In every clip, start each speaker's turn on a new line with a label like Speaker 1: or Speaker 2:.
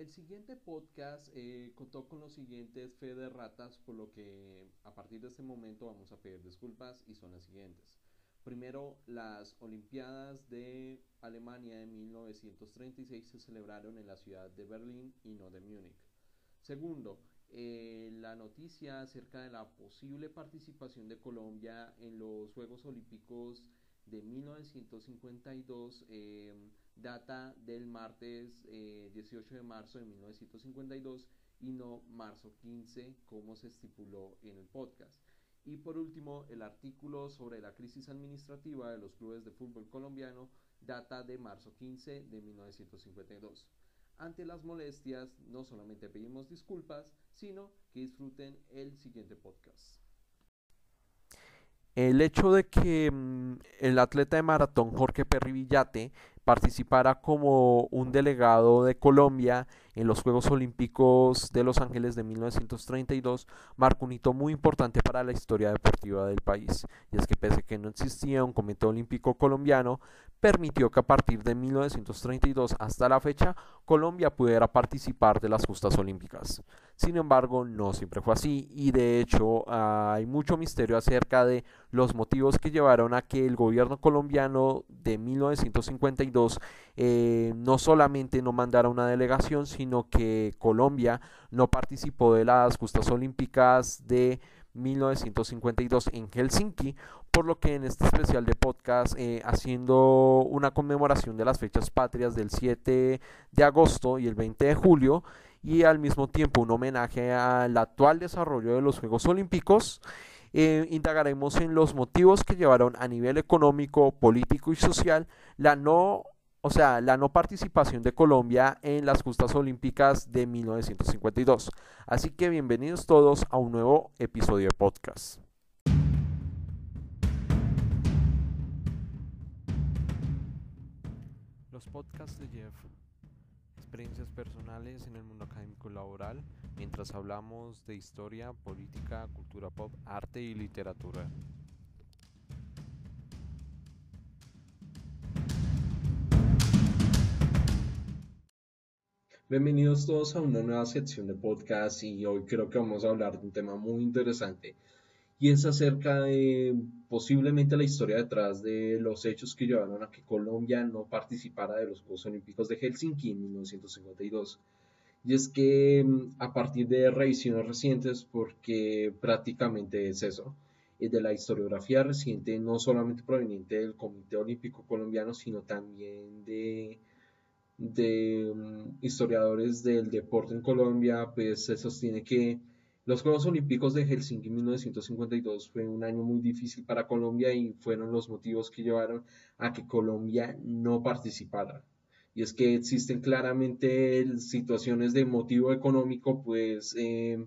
Speaker 1: El siguiente podcast eh, contó con los siguientes fe de ratas, por lo que a partir de este momento vamos a pedir disculpas y son las siguientes. Primero, las Olimpiadas de Alemania de 1936 se celebraron en la ciudad de Berlín y no de Múnich. Segundo, eh, la noticia acerca de la posible participación de Colombia en los Juegos Olímpicos de 1952 eh, data del martes 18 eh, de marzo de 1952 y no marzo 15 como se estipuló en el podcast. Y por último, el artículo sobre la crisis administrativa de los clubes de fútbol colombiano data de marzo 15 de 1952. Ante las molestias, no solamente pedimos disculpas, sino que disfruten el siguiente podcast.
Speaker 2: El hecho de que mm, el atleta de maratón Jorge Perry Villate participara como un delegado de Colombia en los Juegos Olímpicos de Los Ángeles de 1932 marcó un hito muy importante para la historia deportiva del país. Y es que pese a que no existía un comité olímpico colombiano, permitió que a partir de 1932 hasta la fecha Colombia pudiera participar de las justas olímpicas. Sin embargo, no siempre fue así y de hecho hay mucho misterio acerca de los motivos que llevaron a que el gobierno colombiano de 1952 eh, no solamente no mandara una delegación, sino que Colombia no participó de las justas olímpicas de 1952 en Helsinki, por lo que en este especial de podcast, eh, haciendo una conmemoración de las fechas patrias del 7 de agosto y el 20 de julio, y al mismo tiempo un homenaje al actual desarrollo de los Juegos Olímpicos, eh, indagaremos en los motivos que llevaron a nivel económico, político y social la no o sea, la no participación de Colombia en las justas olímpicas de 1952. Así que bienvenidos todos a un nuevo episodio de podcast. Los podcasts de Jeff, experiencias personales en el mundo académico laboral, mientras hablamos de historia, política, cultura pop, arte y literatura.
Speaker 1: Bienvenidos todos a una nueva sección de podcast y hoy creo que vamos a hablar de un tema muy interesante y es acerca de posiblemente la historia detrás de los hechos que llevaron a que Colombia no participara de los Juegos Olímpicos de Helsinki en 1952. Y es que mm, a partir de revisiones recientes, porque prácticamente es eso, de la historiografía reciente, no solamente proveniente del Comité Olímpico Colombiano, sino también de mm, historiadores del deporte en Colombia, pues se sostiene que los Juegos Olímpicos de Helsinki 1952 fue un año muy difícil para Colombia y fueron los motivos que llevaron a que Colombia no participara. Y es que existen claramente situaciones de motivo económico, pues, eh,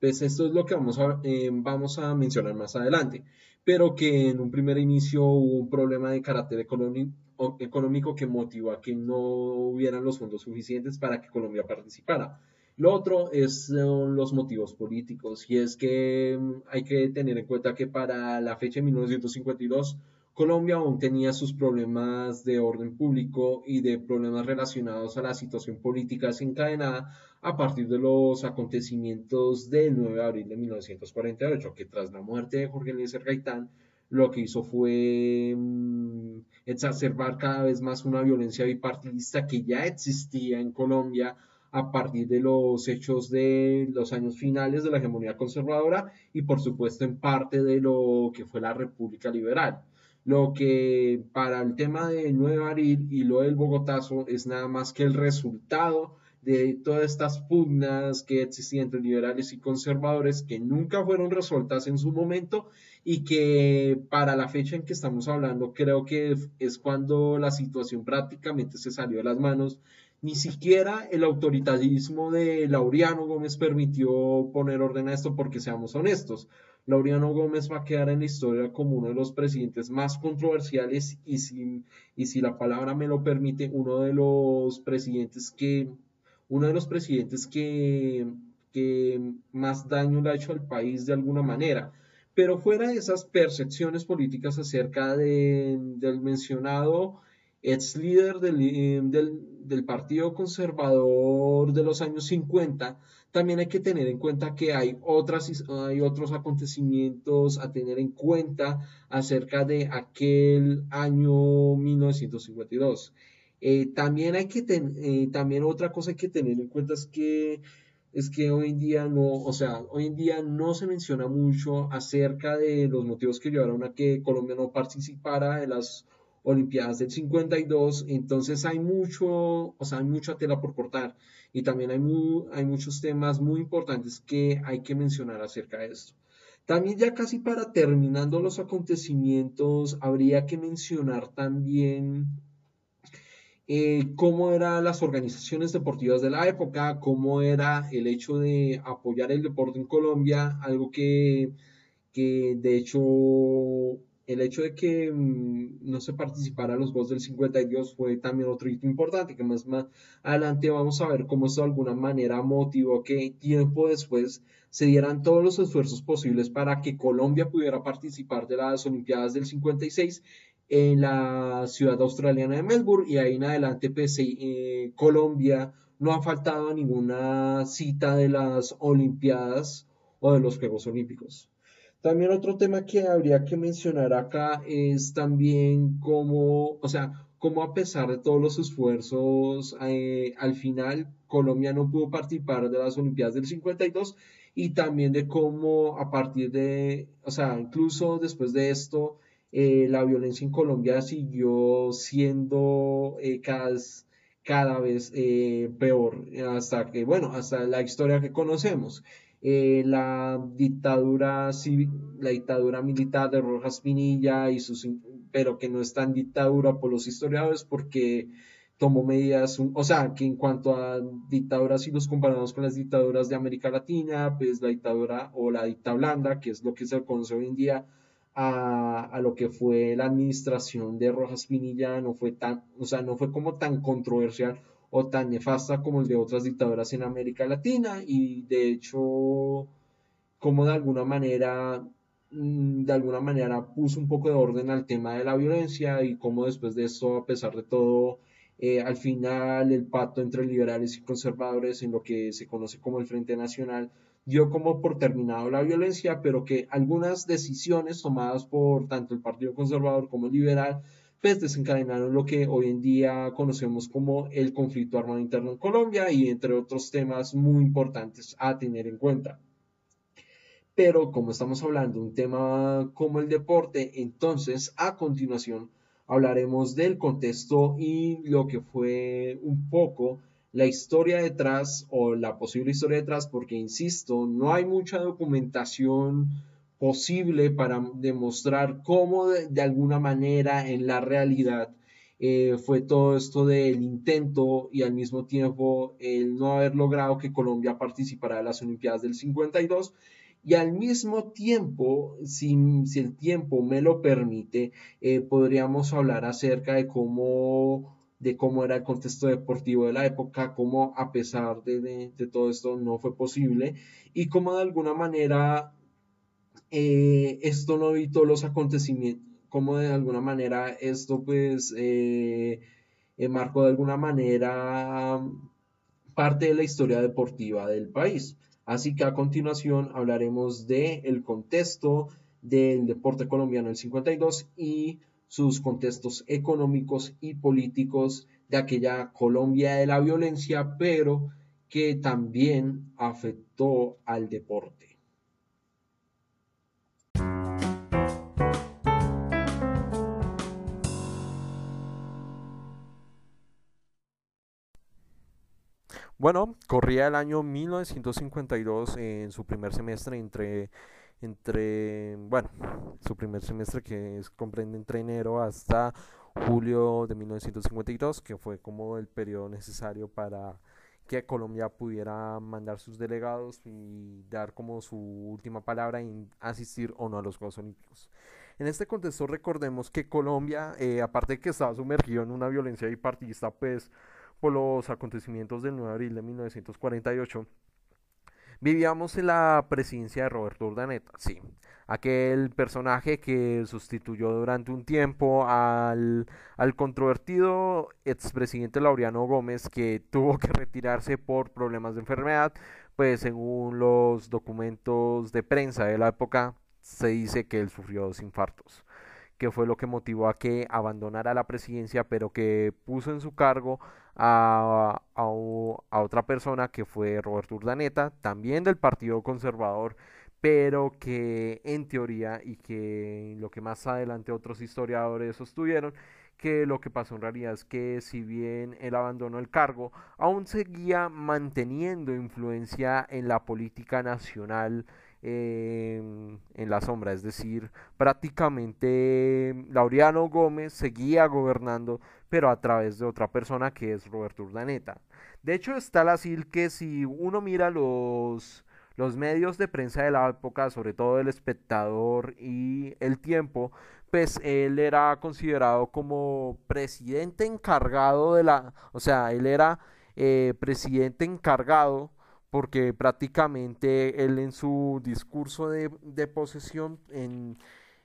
Speaker 1: pues esto es lo que vamos a, eh, vamos a mencionar más adelante, pero que en un primer inicio hubo un problema de carácter económico que motivó a que no hubieran los fondos suficientes para que Colombia participara. Lo otro es, son los motivos políticos y es que mm, hay que tener en cuenta que para la fecha de 1952 Colombia aún tenía sus problemas de orden público y de problemas relacionados a la situación política desencadenada a partir de los acontecimientos del 9 de abril de 1948, que tras la muerte de Jorge Eliezer Gaitán lo que hizo fue mm, exacerbar cada vez más una violencia bipartidista que ya existía en Colombia a partir de los hechos de los años finales de la hegemonía conservadora y por supuesto en parte de lo que fue la República Liberal. Lo que para el tema del 9 de abril y lo del Bogotazo es nada más que el resultado de todas estas pugnas que existían entre liberales y conservadores que nunca fueron resueltas en su momento y que para la fecha en que estamos hablando creo que es cuando la situación prácticamente se salió de las manos. Ni siquiera el autoritarismo de Laureano Gómez permitió poner orden a esto porque seamos honestos. Laureano Gómez va a quedar en la historia como uno de los presidentes más controversiales y si, y si la palabra me lo permite, uno de los presidentes que uno de los presidentes que, más daño le ha hecho al país de alguna manera. Pero fuera de esas percepciones políticas acerca del mencionado ex líder del, del Partido Conservador de los años 50, también hay que tener en cuenta que hay, otras, hay otros acontecimientos a tener en cuenta acerca de aquel año 1952. Eh, también hay que eh, también otra cosa hay que tener en cuenta es que es que hoy en día no, o sea, hoy en día no se menciona mucho acerca de los motivos que llevaron a que Colombia no participara en las Olimpiadas del 52, entonces hay mucho, o sea, hay mucha tela por cortar y también hay, hay muchos temas muy importantes que hay que mencionar acerca de esto. También ya casi para terminando los acontecimientos, habría que mencionar también eh, cómo eran las organizaciones deportivas de la época, cómo era el hecho de apoyar el deporte en Colombia, algo que, que de hecho el hecho de que mm, no se participara los Juegos del 52 fue también otro hito importante, que más, adelante vamos a ver cómo esto de alguna manera motivó que tiempo después se dieran todos los esfuerzos posibles para que Colombia pudiera participar de las Olimpiadas del 56 en la ciudad australiana de Melbourne y ahí en adelante pues, eh, Colombia no ha faltado a ninguna cita de las Olimpiadas o de los Juegos Olímpicos. También otro tema que habría que mencionar acá es también cómo, o sea, cómo a pesar de todos los esfuerzos, eh, al final Colombia no pudo participar de las Olimpiadas del 52 y también de cómo a partir de, o sea, incluso después de esto, eh, la violencia en Colombia siguió siendo eh, cada, cada, vez peor, hasta que, bueno, hasta la historia que conocemos. Eh, la dictadura la dictadura militar de Rojas Pinilla y sus pero que no es tan dictadura por los historiadores porque tomó medidas, o sea, que en cuanto a dictaduras si los comparamos con las dictaduras de América Latina, pues la dictadura o la dicta blanda, que es lo que se conoce hoy en día, a, a, lo que fue la administración de Rojas Pinilla no fue tan, o sea, no fue como tan controversial o tan nefasta como el de otras dictaduras en América Latina. Y de hecho como de alguna manera mm, de alguna manera puso un poco de orden al tema de la violencia y como después de eso a pesar de todo eh, al final el pacto entre liberales y conservadores en lo que se conoce como el Frente Nacional dio como por terminado la violencia, pero que algunas decisiones tomadas por tanto el Partido Conservador como el Liberal pues desencadenaron lo que hoy en día conocemos como el conflicto armado interno en Colombia y entre otros temas muy importantes a tener en cuenta. Pero como estamos hablando de un tema como el deporte, entonces a continuación hablaremos del contexto y lo que fue un poco la historia detrás o la posible historia detrás, porque insisto, no hay mucha documentación posible para demostrar cómo de, alguna manera en la realidad eh, fue todo esto del intento y al mismo tiempo el no haber logrado que Colombia participara de las Olimpiadas del 52 y al mismo tiempo, si, el tiempo me lo permite, eh, podríamos hablar acerca de cómo, de cómo era el contexto deportivo de la época, cómo a pesar de todo esto no fue posible y cómo de alguna manera eh, esto no evitó los acontecimientos, como de alguna manera esto pues eh, marcó de alguna manera parte de la historia deportiva del país. Así que a continuación hablaremos del el contexto del deporte colombiano del 52 y sus contextos económicos y políticos de aquella Colombia de la violencia, pero que también afectó al deporte.
Speaker 2: Bueno, corría el año 1952 en su primer semestre entre, entre, bueno, su primer semestre que es, comprende entre enero hasta julio de 1952, que fue como el periodo necesario para que Colombia pudiera mandar sus delegados y dar como su última palabra en asistir o no a los Juegos Olímpicos. En este contexto recordemos que Colombia, eh, aparte de que estaba sumergido en una violencia bipartidista, pues los acontecimientos del 9 de abril de 1948, Vivíamos en la presidencia de Roberto Urdaneta, sí. Aquel personaje que sustituyó durante un tiempo al, al controvertido expresidente Laureano Gómez que tuvo que retirarse por problemas de enfermedad, pues según los documentos de prensa de la época se dice que él sufrió dos infartos que fue lo que motivó a que abandonara la presidencia, pero que puso en su cargo a, a, otra persona que fue Roberto Urdaneta, también del Partido Conservador, pero que en teoría y que lo que más adelante otros historiadores sostuvieron, que lo que pasó en realidad es que si bien él abandonó el cargo, aún seguía manteniendo influencia en la política nacional en la sombra, es decir, prácticamente Laureano Gómez seguía gobernando, pero a través de otra persona que es Roberto Urdaneta. De hecho, está la SIL que si uno mira los, los medios de prensa de la época, sobre todo el espectador y el tiempo, pues él era considerado como presidente encargado de la, o sea, él era eh, presidente encargado porque prácticamente él en su discurso de, posesión en,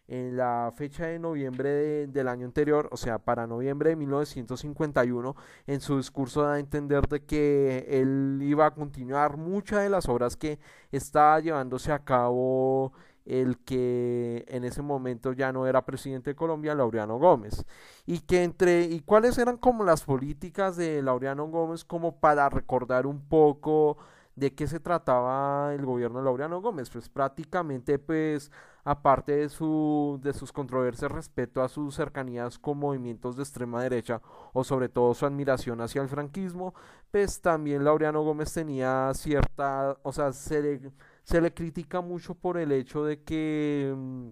Speaker 2: la fecha de noviembre del año anterior, o sea, para noviembre de 1951, en su discurso da a entender de que él iba a continuar muchas de las obras que estaba llevándose a cabo el que en ese momento ya no era presidente de Colombia, Laureano Gómez. Y que entre, y cuáles eran como las políticas de Laureano Gómez como para recordar un poco ¿De qué se trataba el gobierno de Laureano Gómez? Pues prácticamente, pues, aparte de, su, de sus controversias respecto a sus cercanías con movimientos de extrema derecha o sobre todo su admiración hacia el franquismo, pues también Laureano Gómez tenía cierta, o sea, se le, se le critica mucho por el hecho de que mm,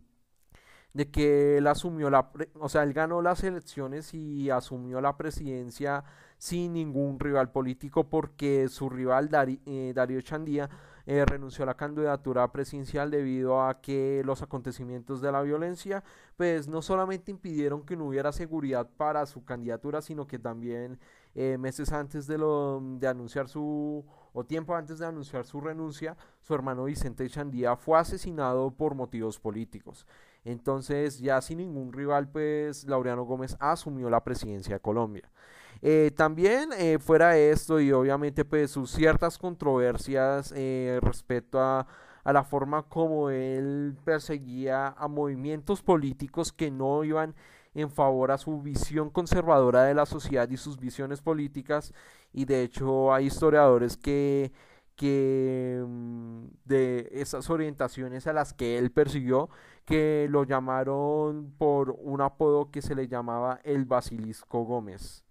Speaker 2: de que él asumió la, o sea, él ganó las elecciones y asumió la presidencia sin ningún rival político porque su rival eh, Darío Chandía eh, renunció a la candidatura presidencial debido a que los acontecimientos de la violencia pues no solamente impidieron que no hubiera seguridad para su candidatura sino que también eh, meses antes de, lo, de anunciar su o tiempo antes de anunciar su renuncia su hermano Vicente Chandía fue asesinado por motivos políticos entonces ya sin ningún rival pues Laureano Gómez asumió la presidencia de Colombia. Eh, también eh, fuera esto y obviamente pues sus ciertas controversias eh, respecto a, a, la forma como él perseguía a movimientos políticos que no iban en favor a su visión conservadora de la sociedad y sus visiones políticas. Y de hecho hay historiadores que que mm, de esas orientaciones a las que él persiguió que lo llamaron por un apodo que se le llamaba el Basilisco Gómez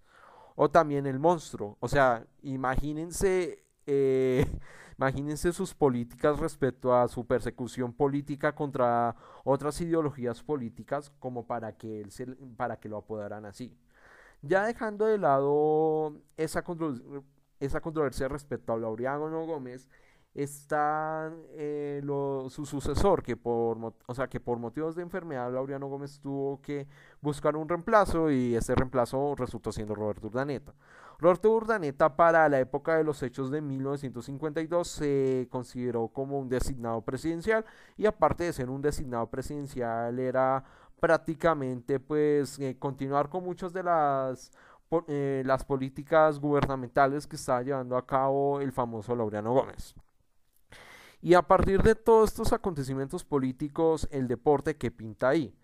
Speaker 2: o también el monstruo. O sea, imagínense, eh, imagínense sus políticas respecto a su persecución política contra otras ideologías políticas como para que, él se, para que lo apodaran así. Ya dejando de lado esa, esa controversia respecto a Laureano Gómez, está eh, su sucesor, que por, o sea, que por motivos de enfermedad Laureano Gómez tuvo que buscar un reemplazo y ese reemplazo resultó siendo Roberto Urdaneta. Roberto Urdaneta para la época de los hechos de 1952 se consideró como un designado presidencial y aparte de ser un designado presidencial era prácticamente pues eh, continuar con muchas de las eh, las políticas gubernamentales que estaba llevando a cabo el famoso Laureano Gómez. Y a partir de todos estos acontecimientos políticos, el deporte que pinta ahí.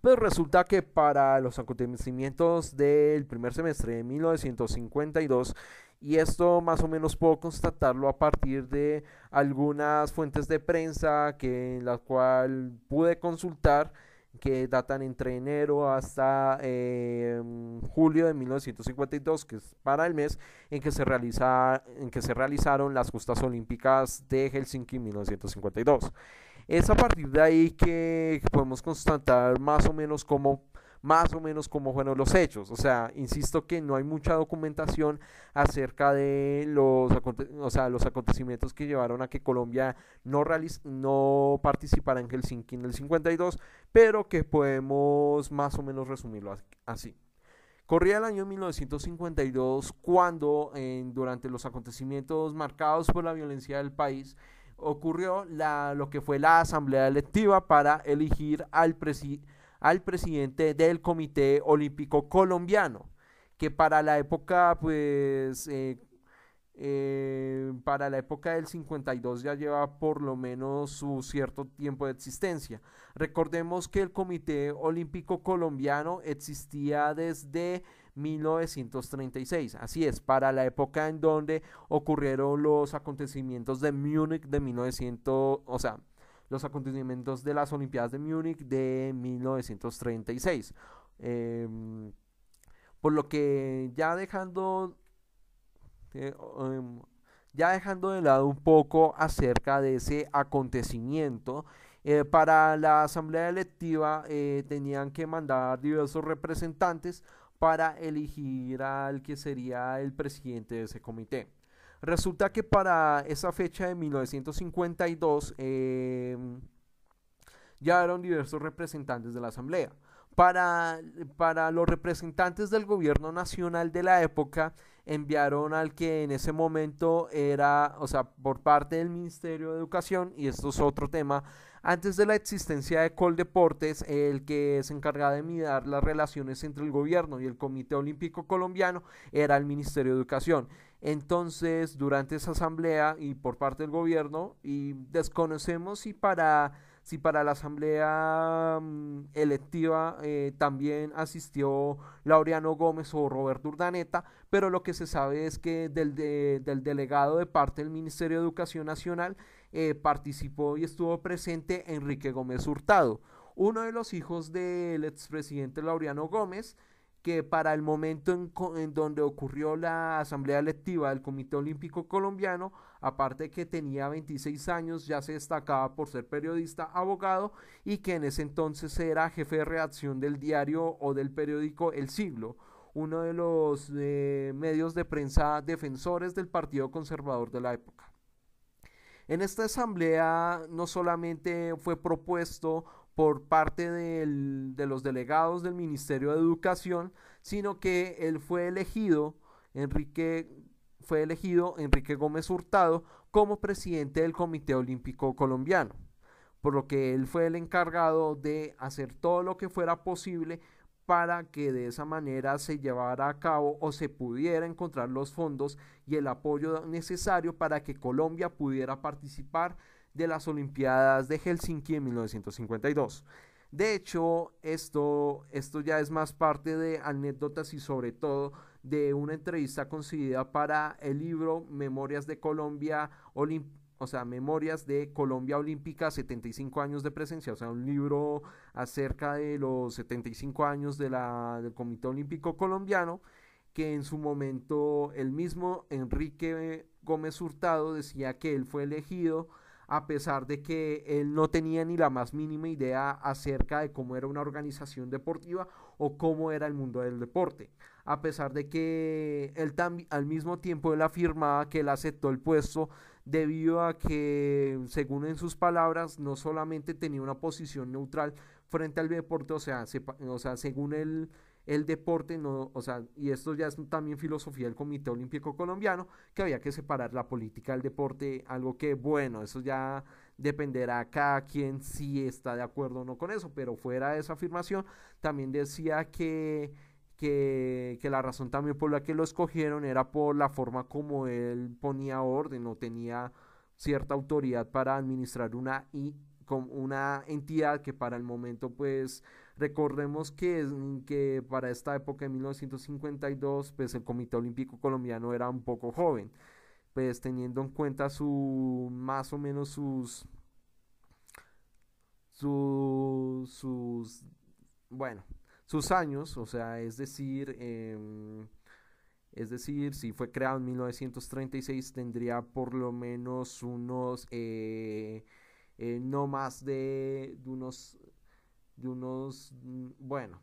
Speaker 2: Pues resulta que para los acontecimientos del primer semestre de 1952, y esto más o menos puedo constatarlo a partir de algunas fuentes de prensa que en las cuales pude consultar, que datan entre enero hasta em, julio de 1952, que es para el mes en que se, realiza, en que se realizaron las justas olímpicas de Helsinki en 1952. Es a partir de ahí que podemos constatar más o menos cómo más o menos cómo fueron los hechos. O sea, insisto que no hay mucha documentación acerca de los, o sea, los acontecimientos que llevaron a que Colombia no, no participara en Helsinki en el 52, pero que podemos más o menos resumirlo así. Corría el año 1952 cuando durante los acontecimientos marcados por la violencia del país, ocurrió la, lo que fue la asamblea electiva para elegir al, al presidente del Comité Olímpico Colombiano, que para la época, pues, eh, eh, para la época del 52 ya lleva por lo menos su cierto tiempo de existencia. Recordemos que el Comité Olímpico Colombiano existía desde 1936. Así es, para la época en donde ocurrieron los acontecimientos de Múnich de 1900, o sea, los acontecimientos de las Olimpiadas de Múnich de 1936. Em, por lo que ya dejando eh, em, ya dejando de lado un poco acerca de ese acontecimiento, eh, para la asamblea electiva eh, tenían que mandar diversos representantes para elegir al que sería el presidente de ese comité. Resulta que para esa fecha de 1952 em, ya eran diversos representantes de la Asamblea. Para, para los representantes del gobierno nacional de la época, enviaron al que en ese momento era, o sea, por parte del Ministerio de Educación, y esto es otro tema, antes de la existencia de Coldeportes, el que se encargaba de mirar las relaciones entre el gobierno y el Comité Olímpico Colombiano era el Ministerio de Educación. Entonces, durante esa asamblea y por parte del gobierno, y desconocemos si para si para la asamblea mm, electiva eh, también asistió Laureano Gómez o Roberto Urdaneta, pero lo que se sabe es que del, del delegado de parte del Ministerio de Educación Nacional eh, participó y estuvo presente Enrique Gómez Hurtado, uno de los hijos del expresidente Laureano Gómez, que para el momento en, donde ocurrió la asamblea electiva del Comité Olímpico Colombiano, aparte de que tenía 26 años, ya se destacaba por ser periodista, abogado y que en ese entonces era jefe de redacción del diario o del periódico El Siglo, uno de los eh, medios de prensa defensores del Partido Conservador de la época. En esta asamblea no solamente fue propuesto por parte de los delegados del Ministerio de Educación, sino que él fue elegido, Enrique, fue elegido Enrique Gómez Hurtado como presidente del Comité Olímpico Colombiano, por lo que él fue el encargado de hacer todo lo que fuera posible para que de esa manera se llevara a cabo o se pudiera encontrar los fondos y el apoyo necesario para que Colombia pudiera participar de las Olimpiadas de Helsinki en 1952. De hecho, esto, esto ya es más parte de anécdotas y sobre todo de una entrevista concedida para el libro Memorias de Colombia o sea, Memorias de Colombia Olímpica, 75 años de presencia, o sea, un libro acerca de los 75 años de la, del Comité Olímpico Colombiano, que en su momento el mismo Enrique Gómez Hurtado decía que él fue elegido a pesar de que él no tenía ni la más mínima idea acerca de cómo era una organización deportiva o cómo era el mundo del deporte. A pesar de que él al mismo tiempo él afirmaba que él aceptó el puesto debido a que, según en sus palabras, no solamente tenía una posición neutral frente al deporte, o sea, o sea según él el deporte, no, o sea, y esto ya es también filosofía del Comité Olímpico Colombiano, que había que separar la política del deporte, algo que, bueno, eso ya dependerá cada quien si está de acuerdo o no con eso, pero fuera de esa afirmación, también decía que, que, la razón también por la que lo escogieron era por la forma como él ponía orden o tenía cierta autoridad para administrar una, y, una entidad que para el momento pues Recordemos que, que para esta época de 1952, pues el Comité Olímpico Colombiano era un poco joven, pues teniendo en cuenta su, más o menos sus, sus, bueno, sus años, o sea, es decir, em, es decir, si fue creado en 1936, tendría por lo menos unos, eh, eh, no más de, unos de unos, mm, bueno,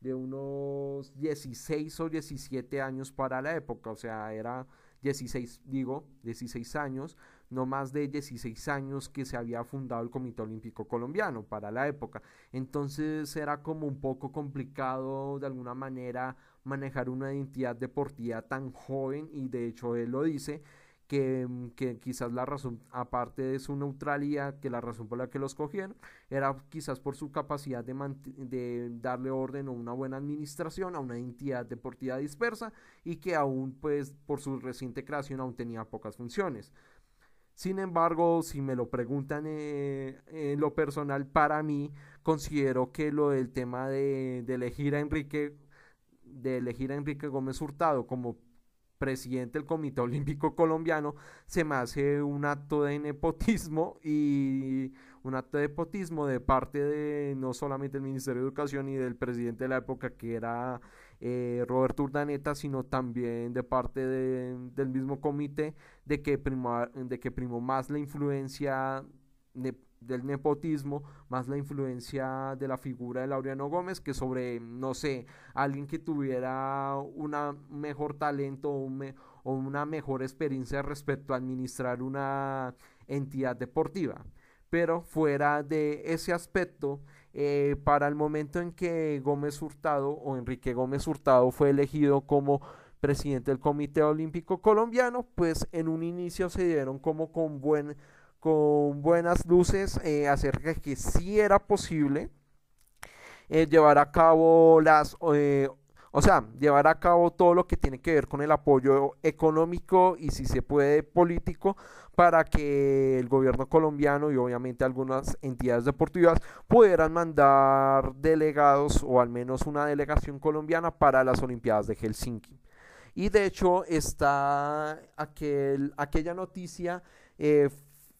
Speaker 2: de unos 16 o 17 años para la época, o sea, era 16, digo, 16 años, no más de 16 años que se había fundado el Comité Olímpico Colombiano para la época. Entonces era como un poco complicado de alguna manera manejar una identidad deportiva tan joven y de hecho él lo dice que, que, quizás la razón, aparte de su neutralidad, que la razón por la que los cogieron, era quizás por su capacidad de, darle orden a una buena administración a una entidad deportiva dispersa y que aún, pues, por su reciente creación aún tenía pocas funciones. Sin embargo, si me lo preguntan eh, en lo personal, para mí, considero que lo del tema de, de elegir a Enrique, de elegir a Enrique Gómez Hurtado como presidente del Comité Olímpico Colombiano, se me hace un acto de nepotismo y un acto de nepotismo de parte de no solamente el Ministerio de Educación y del presidente de la época que era eh, Roberto Urdaneta, sino también de parte del mismo comité de que, de que primó más la influencia del nepotismo, más la influencia de la figura de Laureano Gómez que sobre, no sé, alguien que tuviera un mejor talento o, una mejor experiencia respecto a administrar una entidad deportiva. Pero fuera de ese aspecto, eh, para el momento en que Gómez Hurtado o Enrique Gómez Hurtado fue elegido como presidente del Comité Olímpico Colombiano, pues en un inicio se dieron como con buen con buenas luces eh, acerca de que sí era posible eh, llevar a cabo las, o sea, llevar a cabo todo lo que tiene que ver con el apoyo económico y si se puede político para que el gobierno colombiano y obviamente algunas entidades deportivas pudieran mandar delegados o al menos una delegación colombiana para las Olimpiadas de Helsinki. Y de hecho está aquel, aquella noticia eh,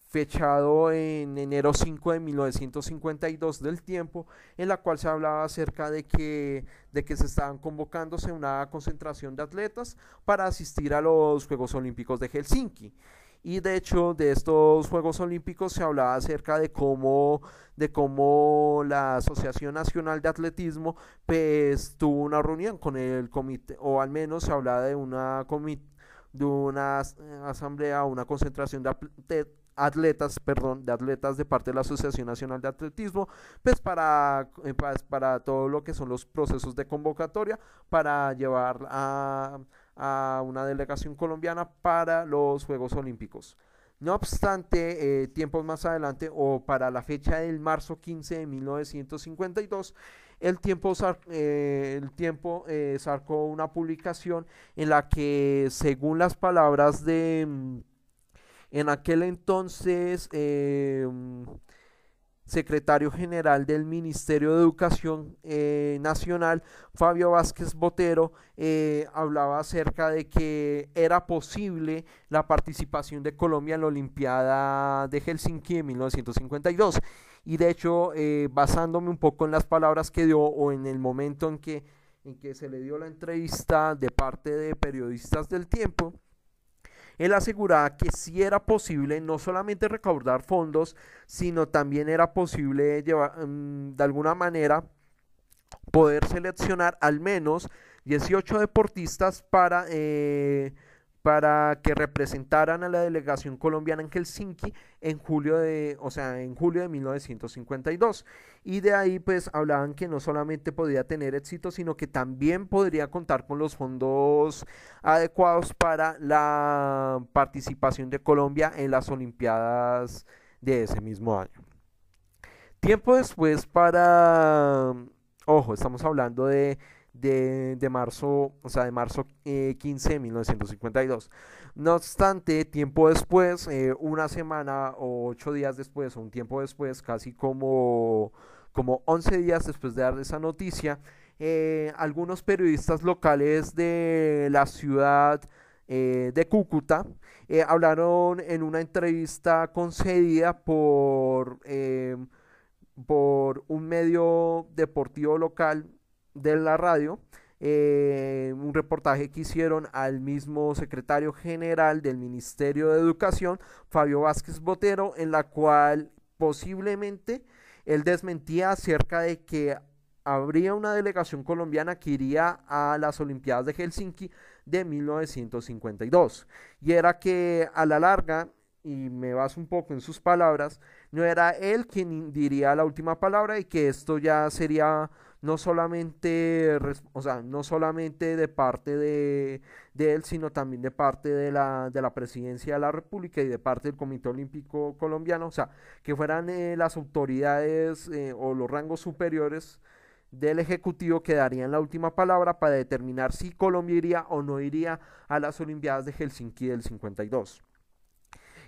Speaker 2: fechado en enero 5 de 1952 del tiempo, en la cual se hablaba acerca de que, de que se estaban convocándose una concentración de atletas para asistir a los Juegos Olímpicos de Helsinki. Y de hecho, de estos Juegos Olímpicos se hablaba acerca de cómo, de cómo la Asociación Nacional de Atletismo pues, tuvo una reunión con el comité, o al menos se hablaba de una de una asamblea, una concentración de, atletas, perdón, de atletas de parte de la Asociación Nacional de Atletismo, pues para, eh, pues, para todo lo que son los procesos de convocatoria, para llevar a, a una delegación colombiana para los Juegos Olímpicos. No obstante, eh, tiempos más adelante o para la fecha del marzo 15 de 1952, el tiempo, eh, el tiempo sacó una publicación en la que, según las palabras de mm, en aquel entonces, em, secretario general del Ministerio de Educación eh, Nacional, Fabio Vázquez Botero, eh, hablaba acerca de que era posible la participación de Colombia en la Olimpiada de Helsinki en 1952. Y de hecho, eh, basándome un poco en las palabras que dio o en el momento en que, en que se le dio la entrevista de parte de periodistas del tiempo, él aseguraba que sí era posible no solamente recaudar fondos, sino también era posible llevar, mm, de alguna manera poder seleccionar al menos 18 deportistas para eh, para que representaran a la delegación colombiana en Helsinki en julio de, o sea, en julio de 1952. Y de ahí pues hablaban que no solamente podía tener éxito, sino que también podría contar con los fondos adecuados para la participación de Colombia en las Olimpiadas de ese mismo año. Tiempo después para, ojo, estamos hablando de de, marzo, o sea, de marzo 15 de 1952. No obstante, tiempo después, eh, una semana o ocho días después, o un tiempo después, casi como, como 11 días después de dar esa noticia, eh, algunos periodistas locales de la ciudad eh, de Cúcuta hablaron en una entrevista concedida por, por un medio deportivo local de la radio, eh, un reportaje que hicieron al mismo secretario general del Ministerio de Educación, Fabio Vázquez Botero, en la cual posiblemente él desmentía acerca de que habría una delegación colombiana que iría a las Olimpiadas de Helsinki de 1952. Y era que a la larga, y me baso un poco en sus palabras, no era él quien diría la última palabra y que esto ya sería no solamente, o sea, no solamente de parte de, él, sino también de parte de la, de la presidencia de la República y de parte del Comité Olímpico Colombiano, o sea, que fueran eh, las autoridades eh, o los rangos superiores del Ejecutivo que darían la última palabra para determinar si Colombia iría o no iría a las Olimpiadas de Helsinki del 52.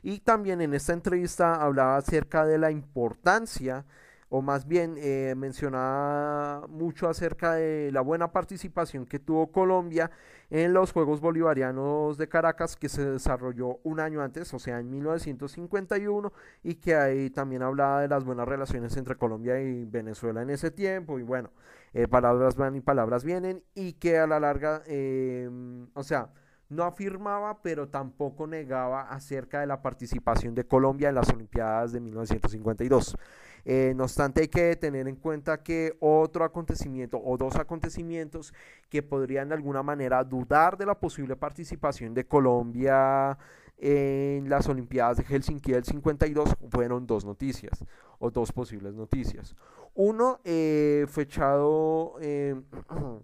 Speaker 2: Y también en esta entrevista hablaba acerca de la importancia o más bien eh, mencionaba mucho acerca de la buena participación que tuvo Colombia en los Juegos Bolivarianos de Caracas que se desarrolló un año antes, o sea, en 1951, y que ahí también hablaba de las buenas relaciones entre Colombia y Venezuela en ese tiempo, y bueno, eh, palabras van y palabras vienen, y que a la larga, em, o sea, no afirmaba, pero tampoco negaba acerca de la participación de Colombia en las Olimpiadas de 1952. Eh, no obstante, hay que tener en cuenta que otro acontecimiento o dos acontecimientos que podrían de alguna manera dudar de la posible participación de Colombia en las Olimpiadas de Helsinki del 52 fueron dos noticias o dos posibles noticias. Uno eh, fechado,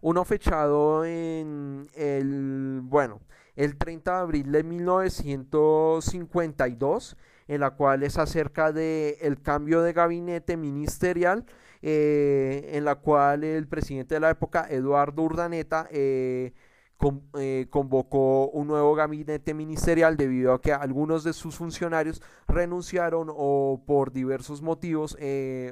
Speaker 2: uno fechado en el, bueno, el 30 de abril de 1952 en la cual es acerca del el cambio de gabinete ministerial, eh, en la cual el presidente de la época, Eduardo Urdaneta, eh, eh, convocó un nuevo gabinete ministerial debido a que algunos de sus funcionarios renunciaron o por diversos motivos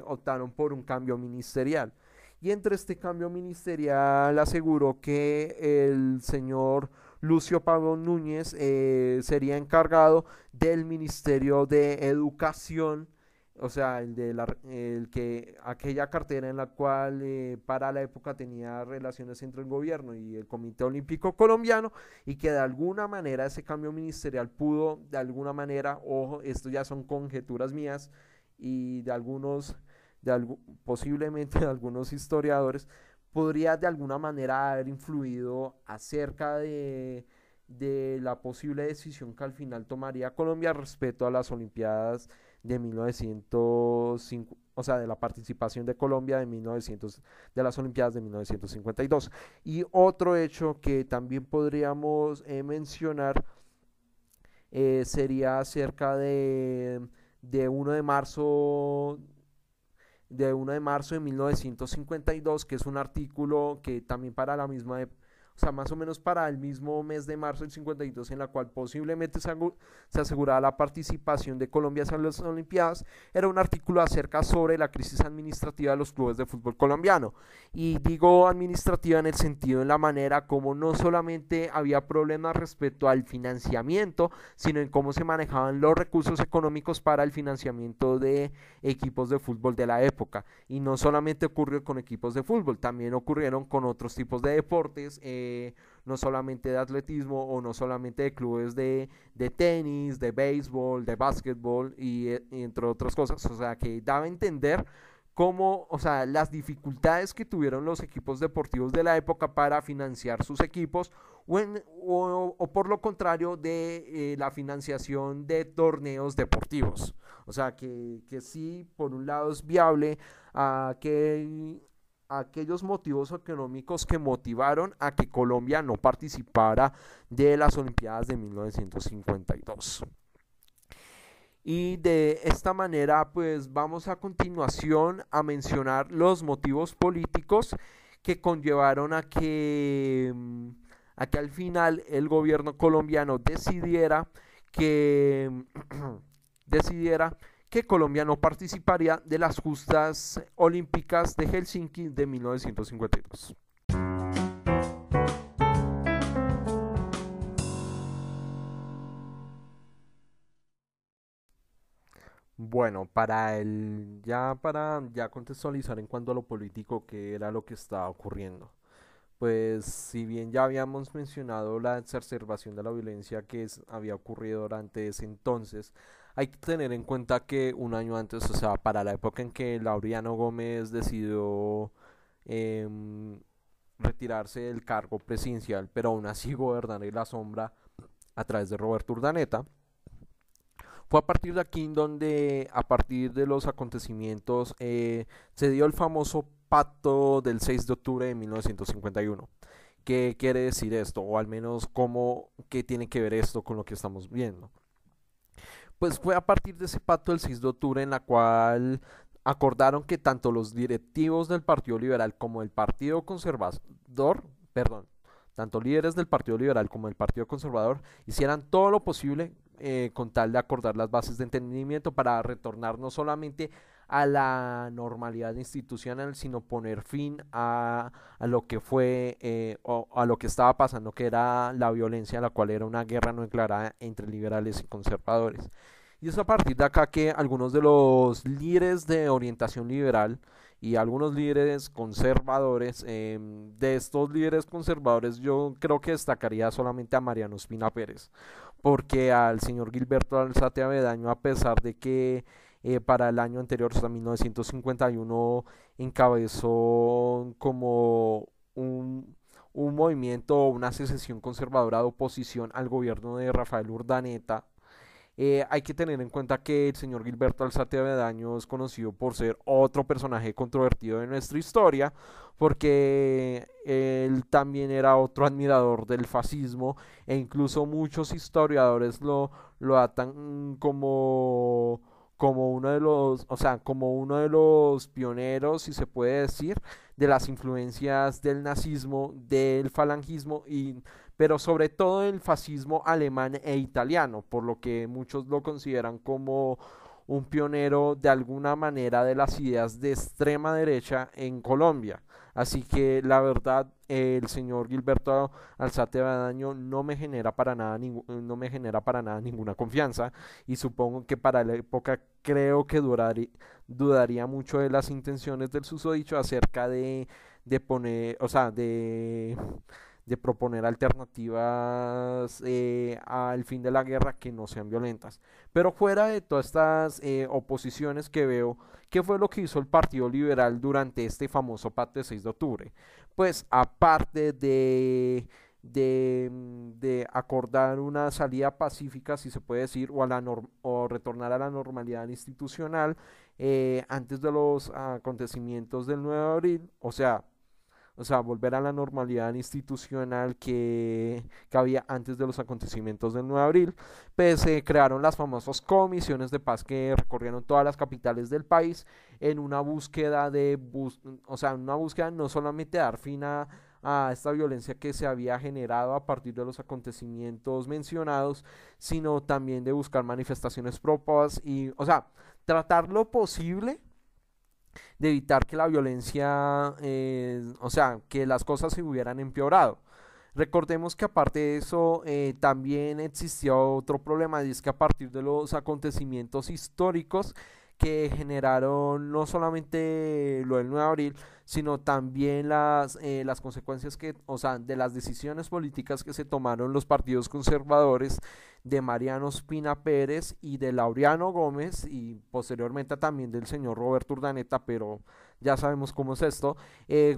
Speaker 2: optaron por un cambio ministerial. Y entre este cambio ministerial aseguró que el señor Lucio Pablo Núñez eh, sería encargado del Ministerio de Educación, o sea, el de la, el que aquella cartera en la cual eh, para la época tenía relaciones entre el gobierno y el Comité Olímpico Colombiano y que de alguna manera ese cambio ministerial pudo, de alguna manera, ojo, esto ya son conjeturas mías y de algunos, de posiblemente de algunos historiadores, podría de alguna manera haber influido acerca de, la posible decisión que al final tomaría Colombia respecto a las Olimpiadas de 1905, o sea, de la participación de Colombia de 1900, de las Olimpiadas de 1952. Y otro hecho que también podríamos eh, mencionar eh, sería acerca de, de 1 de marzo de 1 de marzo de 1952, que es un artículo que también para la misma o sea, más o menos para el mismo mes de marzo del 52, en la cual posiblemente se, se aseguraba la participación de Colombia en las Olimpiadas, era un artículo acerca sobre la crisis administrativa de los clubes de fútbol colombiano. Y digo administrativa en el sentido, en la manera como no solamente había problemas respecto al financiamiento, sino en cómo se manejaban los recursos económicos para el financiamiento de equipos de fútbol de la época. Y no solamente ocurrió con equipos de fútbol, también ocurrieron con otros tipos de deportes. Eh, no solamente de atletismo o no solamente de clubes de, tenis, de béisbol, de básquetbol y, y, entre otras cosas. O sea, que daba a entender cómo, o sea, las dificultades que tuvieron los equipos deportivos de la época para financiar sus equipos o, o, por lo contrario de eh, la financiación de torneos deportivos. O sea, que, que sí, por un lado es viable a que aquellos motivos económicos que motivaron a que Colombia no participara de las Olimpiadas de 1952. Y de esta manera, pues vamos a continuación a mencionar los motivos políticos que conllevaron a que, mm, a que al final el gobierno colombiano decidiera que decidiera que Colombia no participaría de las justas olímpicas de Helsinki de 1952. Bueno, para el ya para ya contextualizar en cuanto a lo político que era lo que estaba ocurriendo. Pues si bien ya habíamos mencionado la exacerbación de la violencia que había ocurrido durante ese entonces, hay que tener en cuenta que un año antes, o sea, para la época en que Laureano Gómez decidió em, retirarse del cargo presidencial, pero aún así gobernar en la sombra a través de Roberto Urdaneta, fue a partir de aquí donde, a partir de los acontecimientos, eh, se dio el famoso pacto del 6 de octubre de 1951. ¿Qué quiere decir esto? O al menos cómo, qué tiene que ver esto con lo que estamos viendo. Pues fue a partir de ese pacto del 6 de octubre en la cual acordaron que tanto los directivos del Partido Liberal como el Partido Conservador, perdón, tanto líderes del Partido Liberal como del Partido Conservador hicieran todo lo posible eh, con tal de acordar las bases de entendimiento para retornar no solamente a la normalidad institucional, sino poner fin a, lo que fue eh, o a lo que estaba pasando, que era la violencia, la cual era una guerra no declarada entre liberales y conservadores. Y es a partir de acá que algunos de los líderes de orientación liberal y algunos líderes conservadores, em, de estos líderes conservadores yo creo que destacaría solamente a Mariano Espina Pérez, porque al señor Gilberto Alzate Avedaño, a pesar de que eh, para el año anterior, hasta 1951, encabezó como un, un movimiento, una secesión conservadora de oposición al gobierno de Rafael Urdaneta. Eh, hay que tener en cuenta que el señor Gilberto Alzate Avedaño es conocido por ser otro personaje controvertido de nuestra historia, porque él también era otro admirador del fascismo e incluso muchos historiadores lo, lo atan como como uno de los, o sea, como uno de los pioneros, si se puede decir, de las influencias del nazismo, del falangismo y pero sobre todo el fascismo alemán e italiano, por lo que muchos lo consideran como un pionero de alguna manera de las ideas de extrema derecha en Colombia. Así que la verdad, el señor Gilberto Alzate Badaño no me genera para nada no me genera para nada ninguna confianza. Y supongo que para la época creo que dudaría mucho de las intenciones del susodicho acerca de, de poner, o sea, de de proponer alternativas eh, al fin de la guerra que no sean violentas. Pero fuera de todas estas eh, oposiciones que veo, ¿qué fue lo que hizo el Partido Liberal durante este famoso pacto de 6 de octubre? Pues aparte de, de, de acordar una salida pacífica, si se puede decir, o, a la o retornar a la normalidad institucional eh, antes de los acontecimientos del 9 de abril, o sea, o sea, volver a la normalidad institucional que, había antes de los acontecimientos del 9 de abril, pues se crearon las famosas comisiones de paz que recorrieron todas las capitales del país en una búsqueda de, o sea, una búsqueda no solamente de dar fin a, a esta violencia que se había generado a partir de los acontecimientos mencionados, sino también de buscar manifestaciones propias y, o sea, tratar lo posible de evitar que la violencia, eh, o sea, que las cosas se hubieran empeorado. Recordemos que aparte de eso eh, también existió otro problema y es que a partir de los acontecimientos históricos que generaron no solamente lo del 9 de abril, sino también las, eh, las consecuencias que, o sea, de las decisiones políticas que se tomaron los partidos conservadores de Mariano Espina Pérez y de Laureano Gómez y posteriormente también del señor Roberto Urdaneta, pero ya sabemos cómo es esto, eh,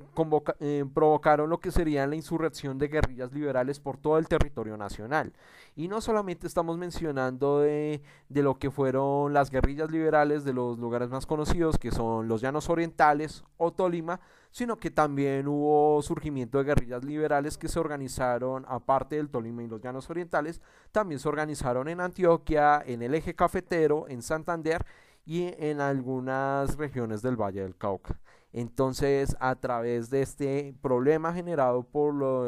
Speaker 2: eh, provocaron lo que sería la insurrección de guerrillas liberales por todo el territorio nacional. Y no solamente estamos mencionando de, de lo que fueron las guerrillas liberales de los lugares más conocidos, que son los Llanos Orientales o Tolima, sino que también hubo surgimiento de guerrillas liberales que se organizaron, aparte del Tolima y los Llanos Orientales, también se organizaron en Antioquia, en el eje cafetero, en Santander y en algunas regiones del Valle del Cauca. Entonces, a través de este problema generado por, lo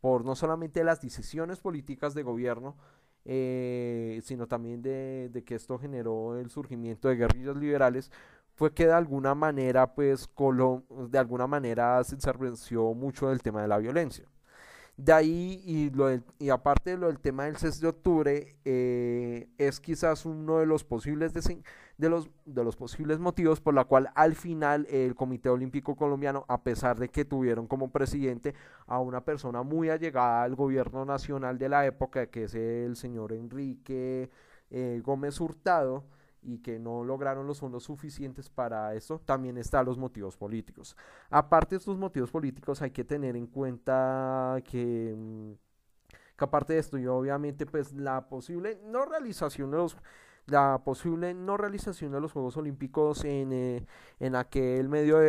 Speaker 2: por no solamente las decisiones políticas de gobierno, eh, sino también de, de, que esto generó el surgimiento de guerrillas liberales, fue que de alguna manera, pues, de alguna manera se intervenció mucho del tema de la violencia. De ahí, y, lo y aparte de lo del tema del 6 de octubre, eh, es quizás uno de los posibles de los, de los posibles motivos por la cual al final el Comité Olímpico Colombiano, a pesar de que tuvieron como presidente a una persona muy allegada al gobierno nacional de la época, que es el señor Enrique eh, Gómez Hurtado, y que no lograron los fondos suficientes para eso, también están los motivos políticos. Aparte de estos motivos políticos hay que tener en cuenta que, mm, que aparte de esto y obviamente pues la posible no realización de los la posible no realización de los Juegos Olímpicos en, eh, en aquel medio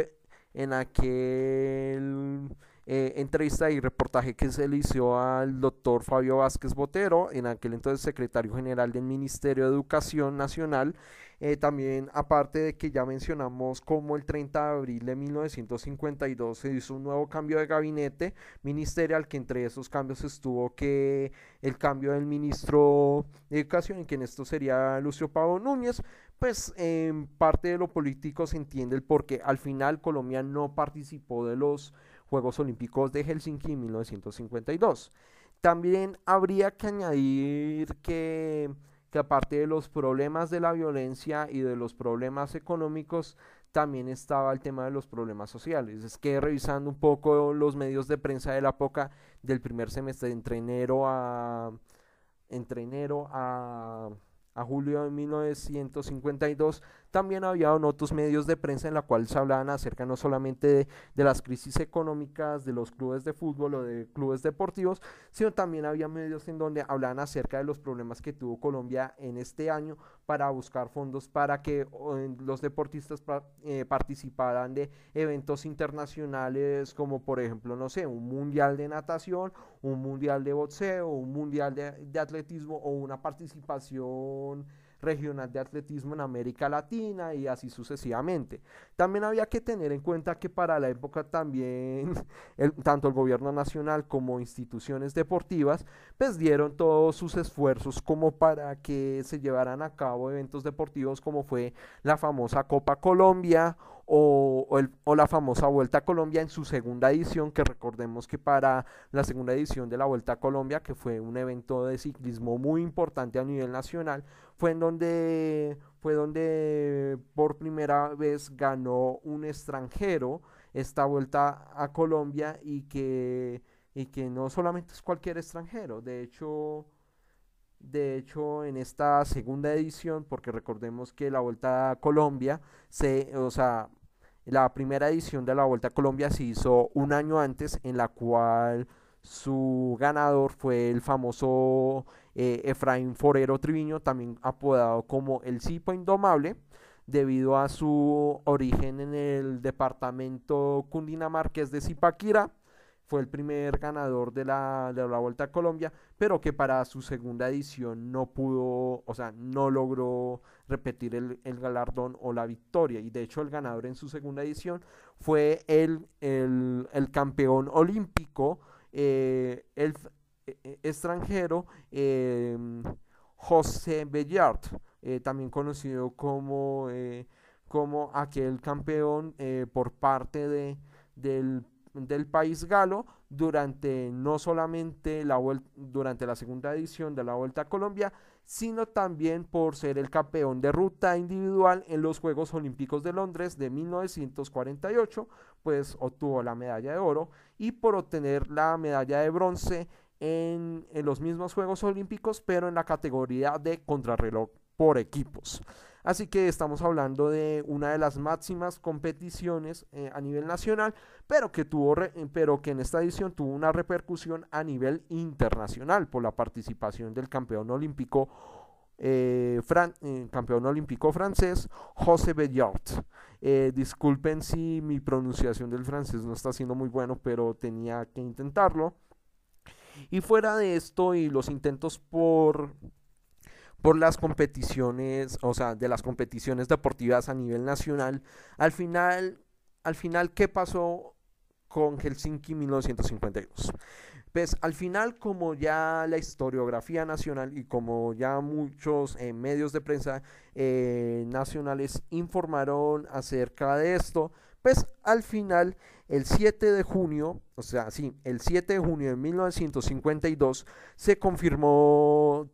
Speaker 2: en aquel eh, entrevista y reportaje que se le hizo al doctor Fabio Vázquez Botero, en aquel entonces secretario general del Ministerio de Educación Nacional. Eh, también, aparte de que ya mencionamos como el 30 de abril de 1952 se hizo un nuevo cambio de gabinete ministerial, que entre esos cambios estuvo que el cambio del ministro de Educación, en esto sería Lucio Pavo Núñez, pues en parte de lo político se entiende el por qué al final Colombia no participó de los Juegos Olímpicos de Helsinki en 1952. También habría que añadir que, que aparte de los problemas de la violencia y de los problemas económicos, también estaba el tema de los problemas sociales. Es que revisando un poco los medios de prensa de la época del primer semestre, entre enero a, entre enero a, a julio de 1952, también había otros medios de prensa en la cual se hablaban acerca no solamente de, las crisis económicas de los clubes de fútbol o de clubes deportivos, sino también había medios en donde hablaban acerca de los problemas que tuvo Colombia en este año para buscar fondos para que los deportistas eh, participaran de eventos internacionales como por ejemplo, no sé, un mundial de natación, un mundial de boxeo, un mundial de atletismo o una participación regional de atletismo en América Latina y así sucesivamente. También había que tener en cuenta que para la época también tanto el gobierno nacional como instituciones deportivas pues dieron todos sus esfuerzos como para que se llevaran a cabo eventos deportivos como fue la famosa Copa Colombia o, la famosa Vuelta a Colombia en su segunda edición, que recordemos que para la segunda edición de la Vuelta a Colombia, que fue un evento de ciclismo muy importante a nivel nacional, fue en donde fue donde por primera vez ganó un extranjero esta vuelta a Colombia y que, y que no solamente es cualquier extranjero, de hecho, de hecho, en esta segunda edición, porque recordemos que la Vuelta a Colombia, se, o sea, la primera edición de la Vuelta a Colombia se hizo un año antes, en la cual su ganador fue el famoso eh, Efraín Forero Triviño, también apodado como el Cipo Indomable, debido a su origen en el departamento cundinamarqués de Zipaquira fue el primer ganador de la, de la Vuelta a Colombia, pero que para su segunda edición no pudo, o sea, no logró repetir el, galardón o la victoria. Y de hecho el ganador en su segunda edición fue el, el, campeón olímpico, eh, el eh, eh, extranjero em, José Bellard, también conocido como, como aquel campeón por parte de, del del país galo durante no solamente la durante la segunda edición de la Vuelta a Colombia, sino también por ser el campeón de ruta individual en los Juegos Olímpicos de Londres de 1948, pues obtuvo la medalla de oro y por obtener la medalla de bronce en, en los mismos Juegos Olímpicos, pero en la categoría de contrarreloj por equipos. Así que estamos hablando de una de las máximas competiciones eh, a nivel nacional, pero que, tuvo pero que en esta edición tuvo una repercusión a nivel internacional por la participación del campeón olímpico. Eh, eh, campeón olímpico francés José Bellard. disculpen si mi pronunciación del francés no está siendo muy bueno, pero tenía que intentarlo. Y fuera de esto y los intentos por por las competiciones, o sea, de las competiciones deportivas a nivel nacional. Al final, al final ¿qué pasó con Helsinki 1952? Pues al final, como ya la historiografía nacional y como ya muchos eh, medios de prensa eh, nacionales informaron acerca de esto, pues al final, el 7 de junio, o sea, sí, el 7 de junio de 1952, se confirmó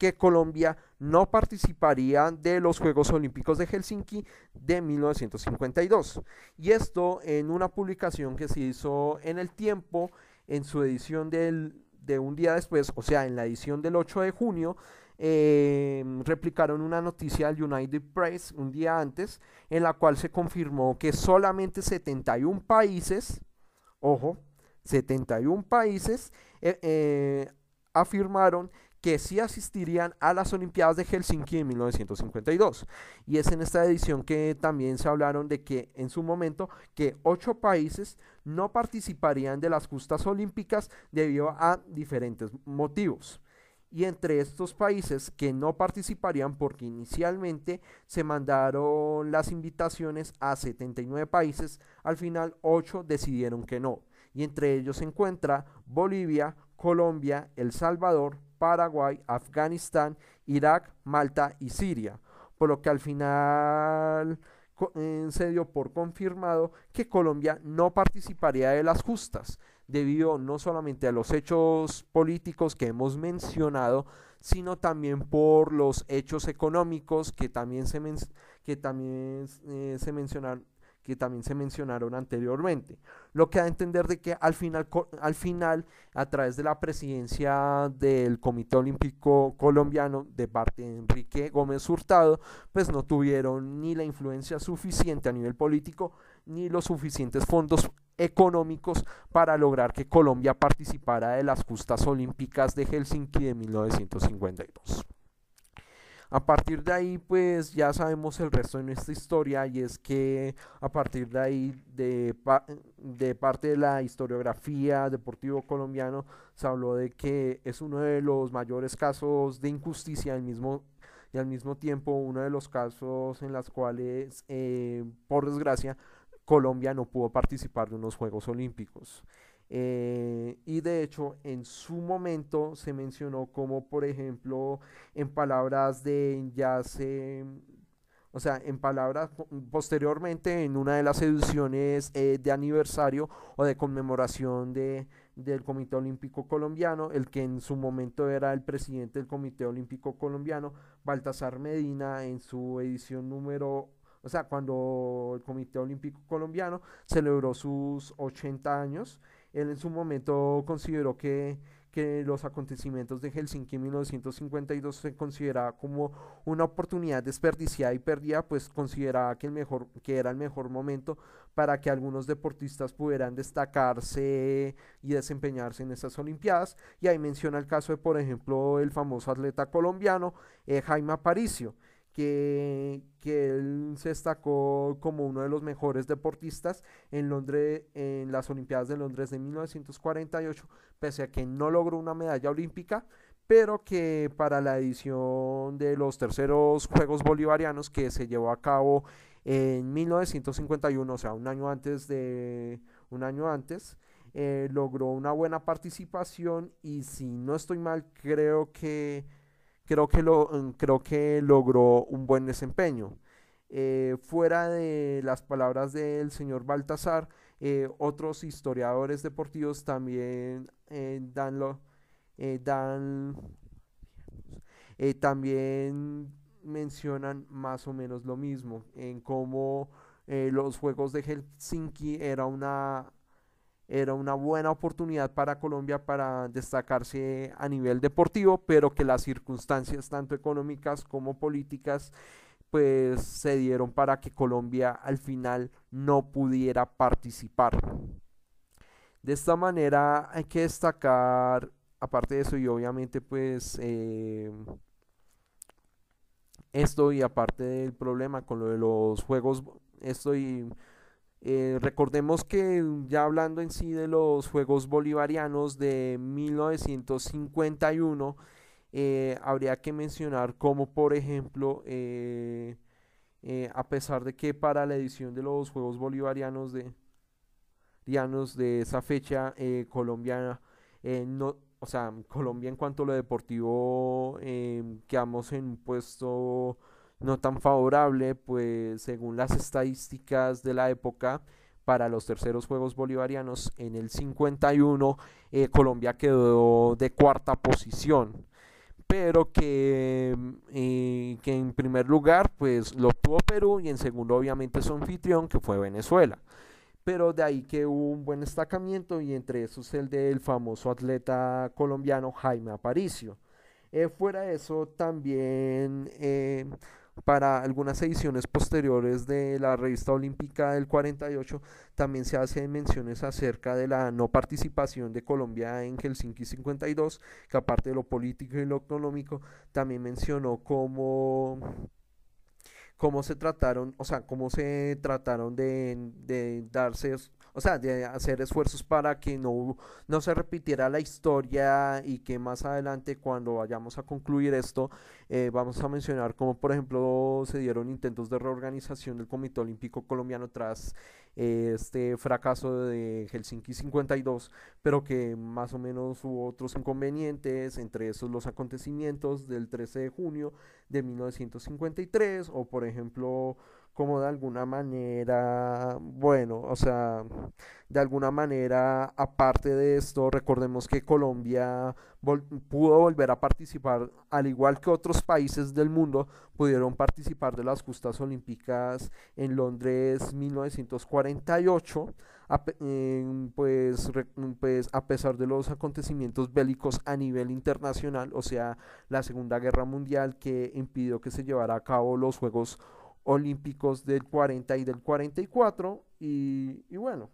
Speaker 2: que Colombia no participaría de los Juegos Olímpicos de Helsinki de 1952. Y esto en una publicación que se hizo en el tiempo, en su edición de un día después, o sea, en la edición del 8 de junio, em, replicaron una noticia al United Press un día antes, en la cual se confirmó que solamente 71 países, ojo, 71 países, eh, eh, afirmaron que sí asistirían a las Olimpiadas de Helsinki en 1952. Y es en esta edición que también se hablaron de que en su momento que ocho países no participarían de las justas olímpicas debido a diferentes motivos. Y entre estos países que no participarían porque inicialmente se mandaron las invitaciones a 79 países, al final 8 decidieron que no. Y entre ellos se encuentra Bolivia, Colombia, El Salvador, Paraguay, Afganistán, Irak, Malta y Siria, por lo que al final se dio por confirmado que Colombia no participaría de las justas, debido no solamente a los hechos políticos que hemos mencionado, sino también por los hechos económicos que también se, que también, eh, se que también se mencionaron anteriormente. Lo que da a entender de que al final, al final, a través de la presidencia del Comité Olímpico Colombiano de parte de Enrique Gómez Hurtado, pues no tuvieron ni la influencia suficiente a nivel político ni los suficientes fondos económicos para lograr que Colombia participara de las justas olímpicas de Helsinki de 1952. A partir de ahí, pues ya sabemos el resto de nuestra historia y es que a partir de ahí, de, de parte de la historiografía deportivo colombiano, se habló de que es uno de los mayores casos de injusticia mismo, y al mismo tiempo uno de los casos en los cuales, eh, por desgracia, Colombia no pudo participar de unos Juegos Olímpicos. Eh, y de hecho, en su momento se mencionó como, por ejemplo, en palabras de ya se, o sea, en palabras posteriormente en una de las ediciones eh, de aniversario o de conmemoración de, del Comité Olímpico Colombiano, el que en su momento era el presidente del Comité Olímpico Colombiano, Baltasar Medina, en su edición número o sea, cuando el Comité Olímpico Colombiano celebró sus 80 años, él en su momento consideró que, los acontecimientos de Helsinki en 1952 se consideraba como una oportunidad desperdiciada y perdida, pues consideraba que, el mejor, que era el mejor momento para que algunos deportistas pudieran destacarse y desempeñarse en esas Olimpiadas. Y ahí menciona el caso de, por ejemplo, el famoso atleta colombiano eh, Jaime Aparicio que, él se destacó como uno de los mejores deportistas en Londres, en las Olimpiadas de Londres de 1948, pese a que no logró una medalla olímpica, pero que para la edición de los terceros Juegos Bolivarianos que se llevó a cabo en 1951, o sea, un año antes de un año antes, eh, logró una buena participación y si no estoy mal, creo que creo que, lo, mm, creo que logró un buen desempeño. Eh, fuera de las palabras del señor Baltasar, eh, otros historiadores deportivos también eh, dan, lo, dan también mencionan más o menos lo mismo, en cómo los Juegos de Helsinki era una era una buena oportunidad para Colombia para destacarse a nivel deportivo, pero que las circunstancias tanto económicas como políticas pues se dieron para que Colombia al final no pudiera participar. De esta manera hay que destacar, aparte de eso y obviamente pues eh, esto y aparte del problema con lo de los juegos, esto y eh, recordemos que ya hablando en sí de los Juegos Bolivarianos de 1951, eh, habría que mencionar como por ejemplo, eh, a pesar de que para la edición de los Juegos Bolivarianos de, de esa fecha, Colombia no, o sea, Colombia en cuanto a lo deportivo quedamos en un puesto no tan favorable, pues según las estadísticas de la época, para los terceros Juegos Bolivarianos en el 51, eh, Colombia quedó de cuarta posición. Pero que, eh, que en primer lugar, pues lo tuvo Perú y en segundo, obviamente, su anfitrión, que fue Venezuela. Pero de ahí que hubo un buen destacamiento y entre esos el del famoso atleta colombiano Jaime Aparicio. Eh, fuera de eso, también para algunas ediciones posteriores de la revista olímpica del 48 también se hacen menciones acerca de la no participación de Colombia en Helsinki 52, que aparte de lo político y lo económico, también mencionó cómo cómo se trataron, o sea, cómo se trataron de, de darse o sea, de hacer esfuerzos para que no, no se repitiera la historia y que más adelante cuando vayamos a concluir esto eh, vamos a mencionar como por ejemplo se dieron intentos de reorganización del Comité Olímpico Colombiano tras eh, este fracaso de Helsinki 52, pero que más o menos hubo otros inconvenientes, entre esos los acontecimientos del 13 de junio de 1953 o por ejemplo como de alguna manera, bueno, o sea, de alguna manera, aparte de esto, recordemos que Colombia pudo volver a participar, al igual que otros países del mundo, pudieron participar de las justas olímpicas en Londres 1948. pues, pues a pesar de los acontecimientos bélicos a nivel internacional, o sea, la Segunda Guerra Mundial que impidió que se llevara a cabo los Juegos Olímpicos del 40 y del 44. Y, y bueno,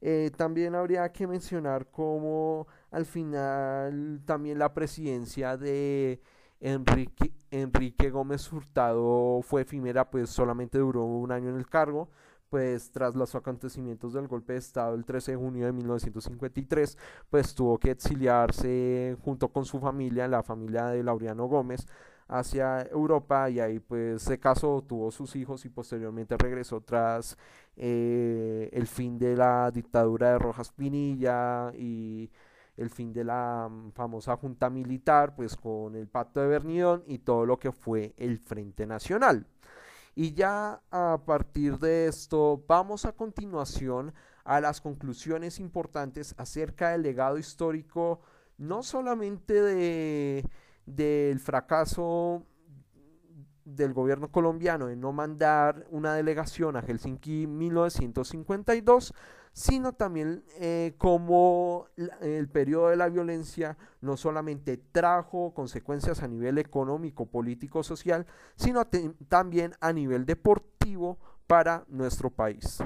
Speaker 2: eh, también habría que mencionar cómo al final también la presidencia de Enrique, Enrique Gómez Hurtado fue efímera, pues solamente duró un año en el cargo pues tras los acontecimientos del golpe de Estado el 13 de junio de 1953, pues tuvo que exiliarse junto con su familia, la familia de Laureano Gómez, hacia Europa y ahí pues se casó, tuvo sus hijos y posteriormente regresó tras eh, el fin de la dictadura de Rojas Pinilla y el fin de la mm, famosa junta militar, pues con el pacto de Bernidón y todo lo que fue el Frente Nacional. Y ya a partir de esto vamos a continuación a las conclusiones importantes acerca del legado histórico, no solamente de del fracaso del gobierno colombiano de no mandar una delegación a Helsinki 1952, sino también eh, como el periodo de la violencia no solamente trajo consecuencias a nivel económico, político, social, sino también a nivel deportivo para nuestro país.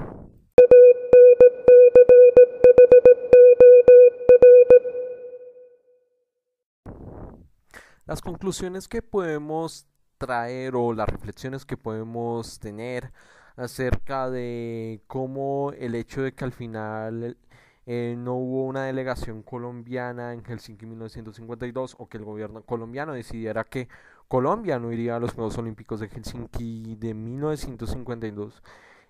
Speaker 2: Las conclusiones que podemos traer o las reflexiones que podemos tener acerca de cómo el hecho de que al final eh, no hubo una delegación colombiana en Helsinki 1952 o que el gobierno colombiano decidiera que Colombia no iría a los Juegos Olímpicos de Helsinki de 1952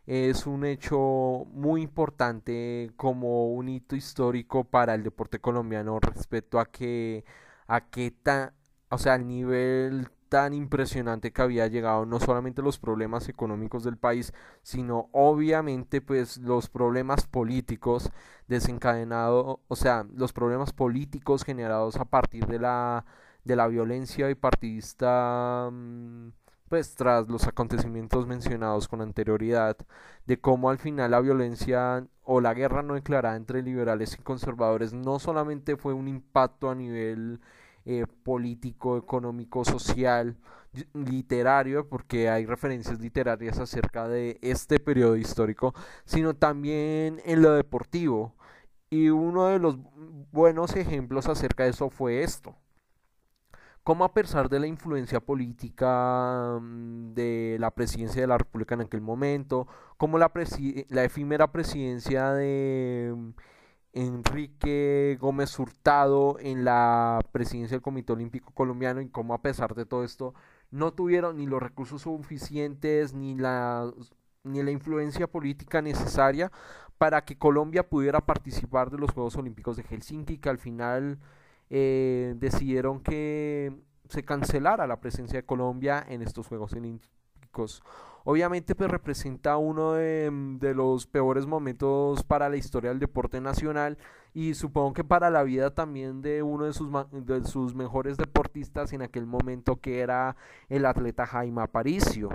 Speaker 2: es un hecho muy importante como un hito histórico para el deporte colombiano respecto a que a qué tan o sea, al nivel tan impresionante que había llegado no solamente los problemas económicos del país, sino obviamente pues los problemas políticos desencadenados, o sea, los problemas políticos generados a partir de la de la violencia bipartidista mm, pues tras los acontecimientos mencionados con anterioridad, de cómo al final la violencia o la guerra no declarada entre liberales y conservadores no solamente fue un impacto a nivel eh, político, económico, social, literario, porque hay referencias literarias acerca de este periodo histórico, sino también en lo deportivo. Y uno de los buenos ejemplos acerca de eso fue esto. Como a pesar de la influencia política mm, de la presidencia de la República en aquel momento, como la, la efímera presidencia de Enrique Gómez Hurtado en la presidencia del Comité Olímpico Colombiano y cómo a pesar de todo esto no tuvieron ni los recursos suficientes ni la, ni la influencia política necesaria para que Colombia pudiera participar de los Juegos Olímpicos de Helsinki, que al final eh, decidieron que se cancelara la presencia de Colombia en estos Juegos Olímpicos. Obviamente pues representa uno mm, de, los peores momentos para la historia del deporte nacional y supongo que para la vida también de uno de sus, de sus mejores deportistas en aquel momento que era el atleta Jaime Aparicio.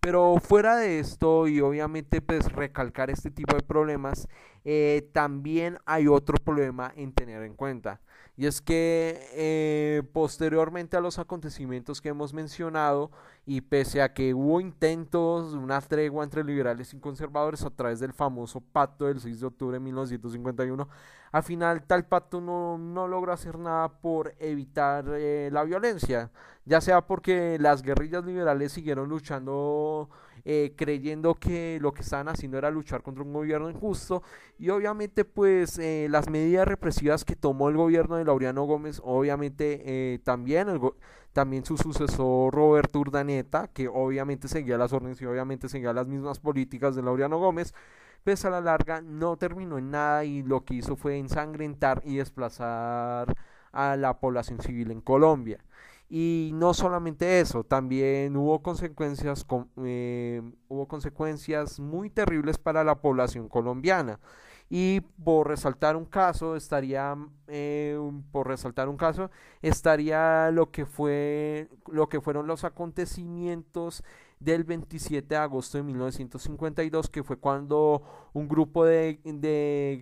Speaker 2: Pero fuera de esto y obviamente pues recalcar este tipo de problemas, eh, también hay otro problema en tener en cuenta Y es que eh, posteriormente a los acontecimientos que hemos mencionado, y pese a que hubo intentos de una tregua entre liberales y conservadores a través del famoso pacto del 6 de octubre de 1951, al final tal pacto no, no logró hacer nada por evitar eh, la violencia, ya sea porque las guerrillas liberales siguieron luchando eh, creyendo que lo que estaban haciendo era luchar contra un gobierno injusto y obviamente pues eh, las medidas represivas que tomó el gobierno de Laureano Gómez, obviamente eh, también, el también su sucesor Roberto Urdaneta, que obviamente seguía las órdenes y obviamente seguía las mismas políticas de Laureano Gómez, pues a la larga no terminó en nada y lo que hizo fue ensangrentar y desplazar a la población civil en Colombia. Y no solamente eso, también hubo consecuencias, eh, hubo consecuencias muy terribles para la población colombiana. Y por resaltar un caso, estaría, eh, por resaltar un caso, estaría lo que fue, lo que fueron los acontecimientos del 27 de agosto de 1952, que fue cuando un grupo de,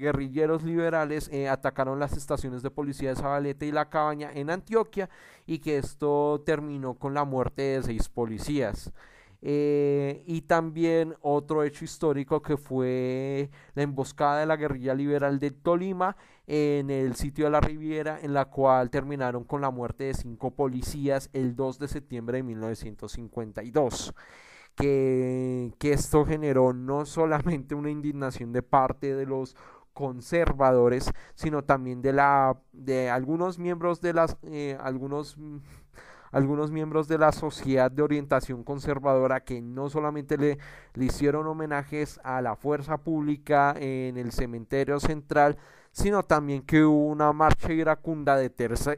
Speaker 2: guerrilleros liberales eh, atacaron las estaciones de policía de Zabaleta y La Cabaña en Antioquia y que esto terminó con la muerte de seis policías. Eh, y también otro hecho histórico que fue la emboscada de la guerrilla liberal de Tolima en el sitio de la Riviera, en la cual terminaron con la muerte de cinco policías el 2 de septiembre de 1952. Que, que esto generó no solamente una indignación de parte de los conservadores, sino también de la de algunos miembros de las eh, algunos algunos miembros de la sociedad de orientación conservadora que no solamente le, hicieron homenajes a la fuerza pública en el cementerio central, sino también que hubo una marcha iracunda de,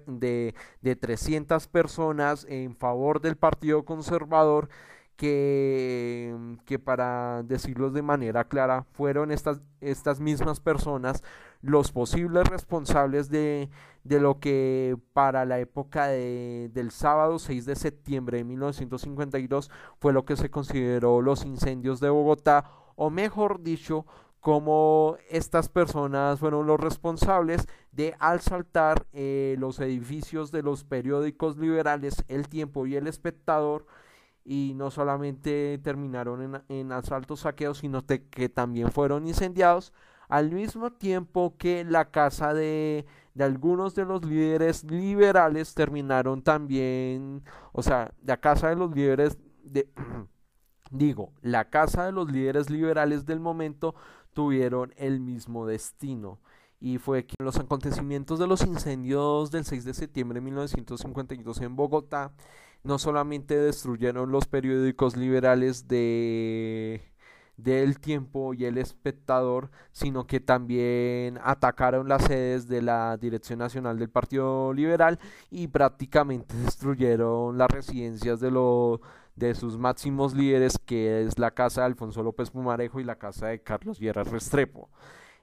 Speaker 2: de, de 300 personas en favor del Partido Conservador que, para decirlo de manera clara, fueron estas, estas mismas personas los posibles responsables de, de lo que para la época de, del sábado 6 de septiembre de 1952 fue lo que se consideró los incendios de Bogotá, o mejor dicho, como estas personas fueron los responsables de asaltar eh, los edificios de los periódicos liberales El Tiempo y El Espectador y no solamente terminaron en, en asaltos saqueos, sino que también fueron incendiados al mismo tiempo que la casa de, de algunos de los líderes liberales terminaron también, o sea, la casa de los líderes de... digo, la casa de los líderes liberales del momento tuvieron el mismo destino y fue que los acontecimientos de los incendios del 6 de septiembre de 1952 en Bogotá no solamente destruyeron los periódicos liberales de del tiempo y el espectador, sino que también atacaron las sedes de la Dirección Nacional del Partido Liberal y prácticamente destruyeron las residencias de, lo, de sus máximos líderes, que es la casa de Alfonso López Pumarejo y la casa de Carlos Vieira Restrepo.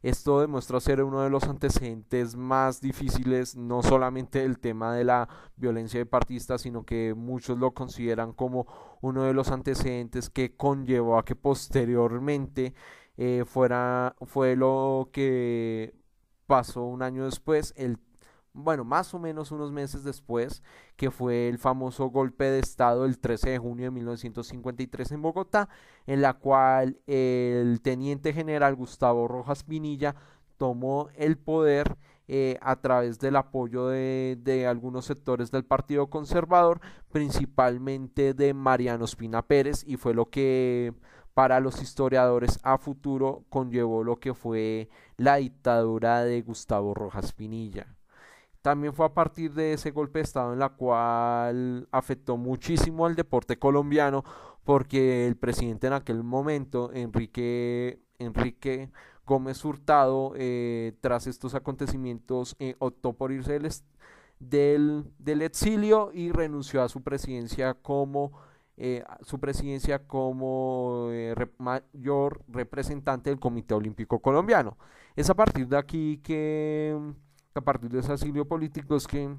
Speaker 2: Esto demuestra ser uno de los antecedentes más difíciles, no solamente del tema de la violencia de partistas, sino que muchos lo consideran como uno de los antecedentes que conllevó a que posteriormente eh, fuera, fue lo que pasó un año después, el bueno, más o menos unos meses después, que fue el famoso golpe de Estado el 13 de junio de 1953 en Bogotá, en la cual el teniente general Gustavo Rojas Pinilla tomó el poder eh, a través del apoyo de, de, algunos sectores del Partido Conservador, principalmente de Mariano Espina Pérez, y fue lo que para los historiadores a futuro conllevó lo que fue la dictadura de Gustavo Rojas Pinilla. También fue a partir de ese golpe de Estado en la cual afectó muchísimo al deporte colombiano porque el presidente en aquel momento, Enrique, Enrique Gómez Hurtado, eh, tras estos acontecimientos, eh, optó por irse del, del, exilio y renunció a su presidencia como eh, su presidencia como mayor representante del Comité Olímpico Colombiano. Es a partir de aquí que a partir de ese asilio político es que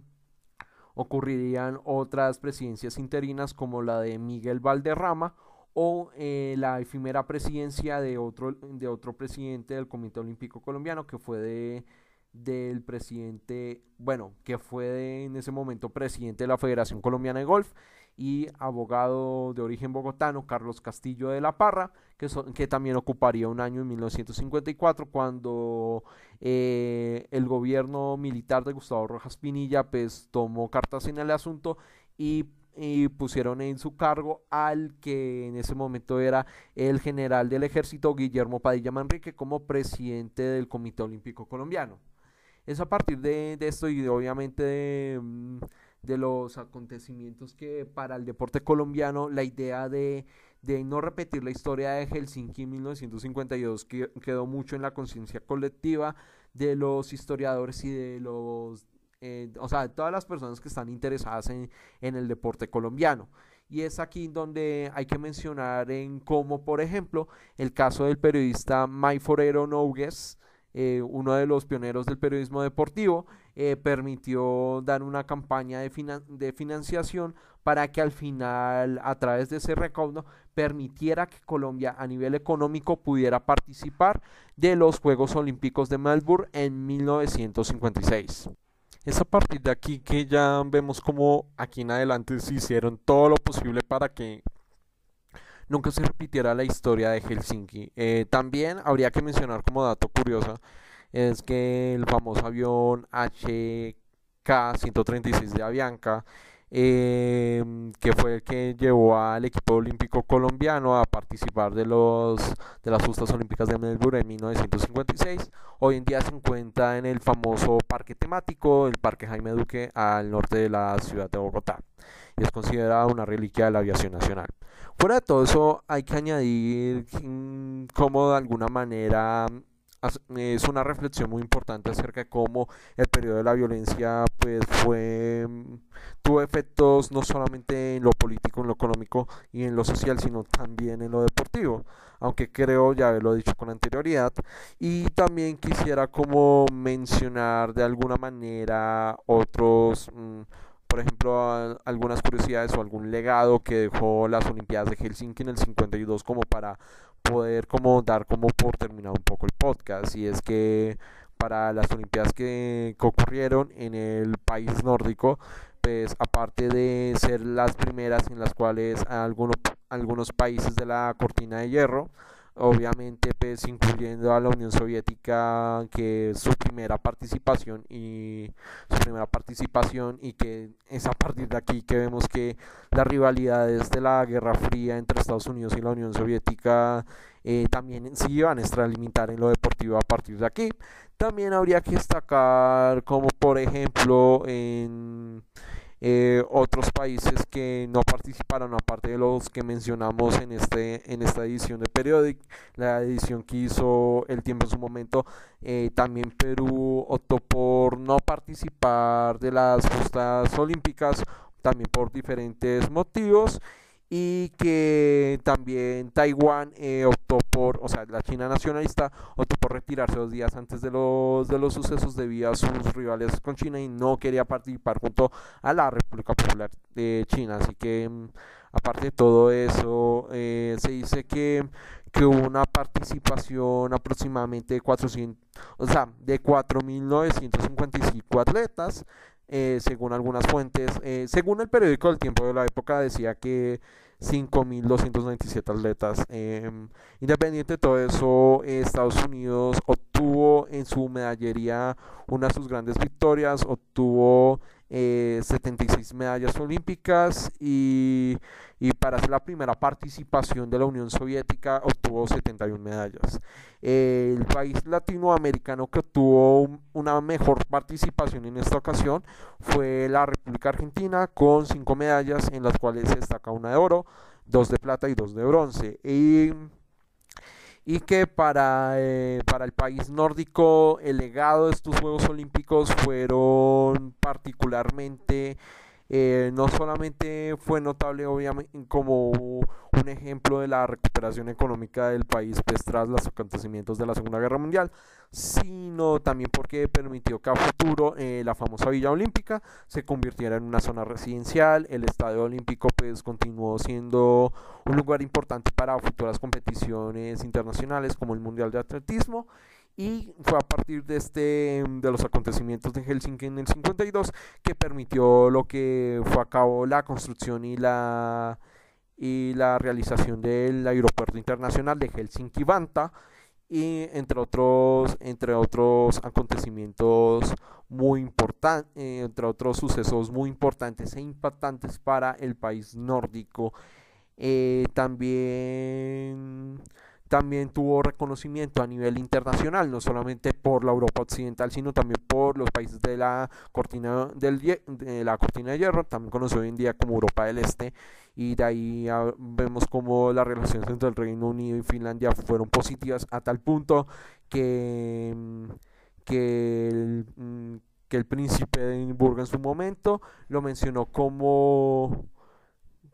Speaker 2: ocurrirían otras presidencias interinas como la de Miguel Valderrama o eh, la efímera presidencia de otro, de otro presidente del Comité Olímpico Colombiano que fue de, del presidente, bueno, que fue en ese momento presidente de la Federación Colombiana de Golf y abogado de origen bogotano, Carlos Castillo de la Parra, que, que también ocuparía un año en 1954 cuando eh, el gobierno militar de Gustavo Rojas Pinilla pues, tomó cartas en el asunto y pusieron en su cargo al que en ese momento era el general del ejército Guillermo Padilla Manrique como presidente del Comité Olímpico Colombiano. Es a partir de, esto y obviamente mm, de, los acontecimientos que para el deporte colombiano la idea de, de no repetir la historia de Helsinki en 1952 quedó mucho en la conciencia colectiva de los historiadores y de los eh, o sea, de todas las personas que están interesadas en, el deporte colombiano. Y es aquí donde hay que mencionar en cómo, por ejemplo, el caso del periodista May Forero Nougues, eh, uno de los pioneros del periodismo deportivo, eh, permitió dar una campaña de, de, financiación para que al final, a través de ese recaudo, permitiera que Colombia a nivel económico pudiera participar de los Juegos Olímpicos de Melbourne en 1956. Es a partir de aquí que ya vemos como aquí en adelante se hicieron todo lo posible para que nunca se repitiera la historia de Helsinki. Eh, también habría que mencionar como dato curioso es que el famoso avión HK-136 de Avianca Em, que fue el que llevó al equipo olímpico colombiano a participar de, los, de las justas olímpicas de Melbourne en 1956. Hoy en día se encuentra en el famoso parque temático, el Parque Jaime Duque, al norte de la ciudad de Bogotá. Y es considerada una reliquia de la aviación nacional. Fuera de todo eso, hay que añadir mm, como de alguna manera es una reflexión muy importante acerca de cómo el periodo de la violencia pues fue mm, tuvo efectos no solamente en lo político, en lo económico y en lo social, sino también en lo deportivo, aunque creo ya haberlo dicho con anterioridad. Y también quisiera como mencionar de alguna manera otros mm, por ejemplo, algunas curiosidades o algún legado que dejó las Olimpiadas de Helsinki en el 52 como para poder como dar como por terminado un poco el podcast. Y es que para las Olimpiadas que, ocurrieron en el país nórdico pues aparte de ser las primeras en las cuales algunos, algunos países de la cortina de hierro obviamente pues incluyendo a la Unión Soviética que su primera participación y su primera participación y que es a partir de aquí que vemos que las rivalidades de la Guerra Fría entre Estados Unidos y la Unión Soviética eh, también se iban a extralimitar en lo deportivo a partir de aquí. También habría que destacar como por ejemplo en eh, otros países que no participaron, aparte de los que mencionamos en, este, en esta edición de Periodic, la edición que hizo El Tiempo en su momento, eh, también Perú optó por no participar de las justas olímpicas, también por diferentes motivos y que también Taiwán eh, optó por, o sea, la China nacionalista optó por retirarse dos días antes de los, de los sucesos debido a sus rivales con China y no quería participar junto a la República Popular de China. Así que, mm, aparte de todo eso, eh, se dice que, que hubo una participación aproximadamente de 400, o sea, de 4.955 atletas. Eh, según algunas fuentes, según el periódico del tiempo de la época decía que 5.297 atletas. Em, independiente de todo eso, Estados Unidos obtuvo en su medallería una de sus grandes victorias, obtuvo 76 eh, medallas olímpicas y, para ser la primera participación de la Unión Soviética obtuvo 71 medallas. el país latinoamericano que obtuvo una mejor participación en esta ocasión fue la República Argentina con 5 medallas en las cuales se destaca una de oro, dos de plata y dos de bronce. Y y que para, eh, para el país nórdico el legado de estos Juegos Olímpicos fueron particularmente eh, no solamente fue notable obviamente como un ejemplo de la recuperación económica del país pues, tras los acontecimientos de la Segunda Guerra Mundial, sino también porque permitió que a futuro eh, la famosa Villa Olímpica se convirtiera en una zona residencial, el Estadio Olímpico pues continuó siendo un lugar importante para futuras competiciones internacionales como el Mundial de Atletismo y fue a partir de este de los acontecimientos de Helsinki en el 52 que permitió lo que fue a cabo la construcción y la y la realización del aeropuerto internacional de Helsinki-Vanta y entre otros entre otros acontecimientos muy importantes entre otros sucesos muy importantes e impactantes para el país nórdico. Eh, también también tuvo reconocimiento a nivel internacional, no solamente por la Europa Occidental, sino también por los países de la cortina, del, de la cortina de hierro, también conocido hoy en día como Europa del Este, y de ahí vemos como las relaciones entre el Reino Unido y Finlandia fueron positivas a tal punto que, mm, que el, mm, que el príncipe de Edimburgo en su momento lo mencionó como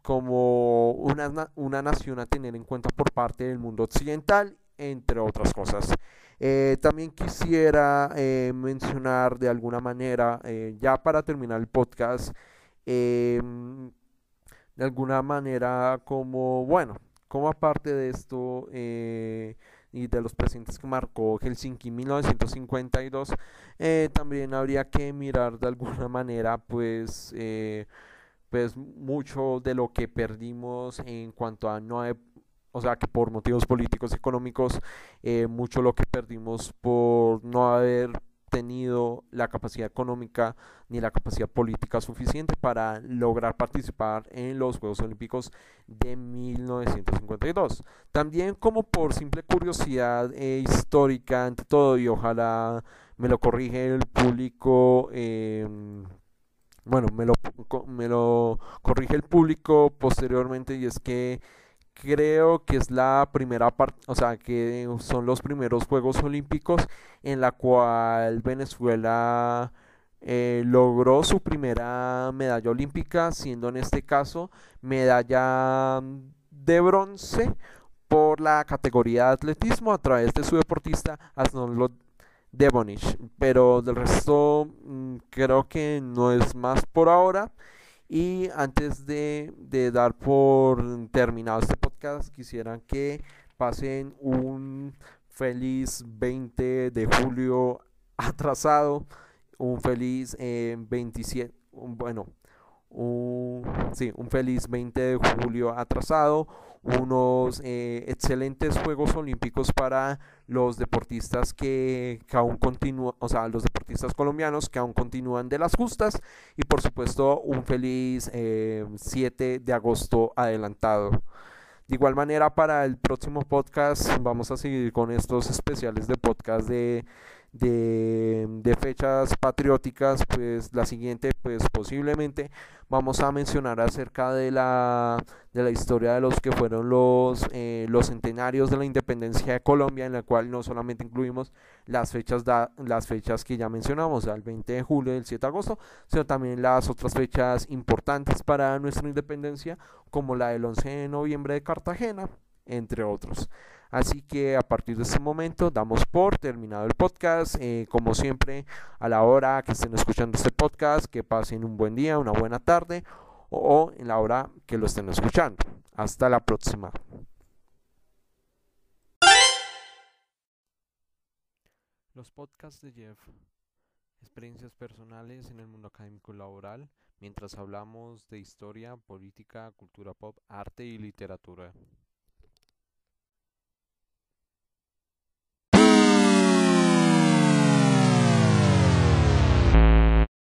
Speaker 2: como una, una nación a tener en cuenta por parte del mundo occidental, entre otras cosas. Eh, también quisiera eh, mencionar de alguna manera, eh, ya para terminar el podcast, de alguna manera como, bueno, como aparte de esto y de los presidentes que marcó Helsinki 1952, también habría que mirar de alguna manera, pues, pues mucho de lo que perdimos en cuanto a no o sea que por motivos políticos y económicos eh, mucho lo que perdimos por no haber tenido la capacidad económica ni la capacidad política suficiente para lograr participar en los Juegos Olímpicos de 1952. También como por simple curiosidad eh, histórica ante todo y ojalá me lo corrige el público eh, bueno, me lo, me lo corrige el público posteriormente y es que creo que es la primera parte, o sea, que son los primeros Juegos Olímpicos en la cual Venezuela eh, logró su primera medalla olímpica, siendo en este caso medalla de bronce por la categoría de atletismo a través de su deportista Asnolot Devonish. Pero del resto mm, creo que no es más por ahora. Y antes de, dar por terminado este podcast, quisiera que pasen un feliz 20 de julio atrasado, un feliz 27, eh, bueno, un, sí, un feliz 20 de julio atrasado, unos eh, excelentes Juegos Olímpicos para los deportistas que, aún continúan, o sea, los deportistas colombianos que aún continúan de las justas y por supuesto un feliz 7 eh, de agosto adelantado. De igual manera, para el próximo podcast vamos a seguir con estos especiales de podcast de de, fechas patrióticas, pues la siguiente, pues posiblemente vamos a mencionar acerca de la, de la historia de los que fueron los, eh, los centenarios de la independencia de Colombia, en la cual no solamente incluimos las fechas, las fechas que ya mencionamos, el 20 de julio y el 7 de agosto, sino también las otras fechas importantes para nuestra independencia, como la del 11 de noviembre de Cartagena, entre otros. Así que a partir de este momento damos por terminado el podcast. Eh, como siempre, a la hora que estén escuchando este podcast, que pasen un buen día, una buena tarde o en la hora que lo estén escuchando. Hasta la próxima. Los podcasts de Jeff. Experiencias personales en el mundo académico y laboral mientras hablamos de historia, política, cultura pop, arte y literatura.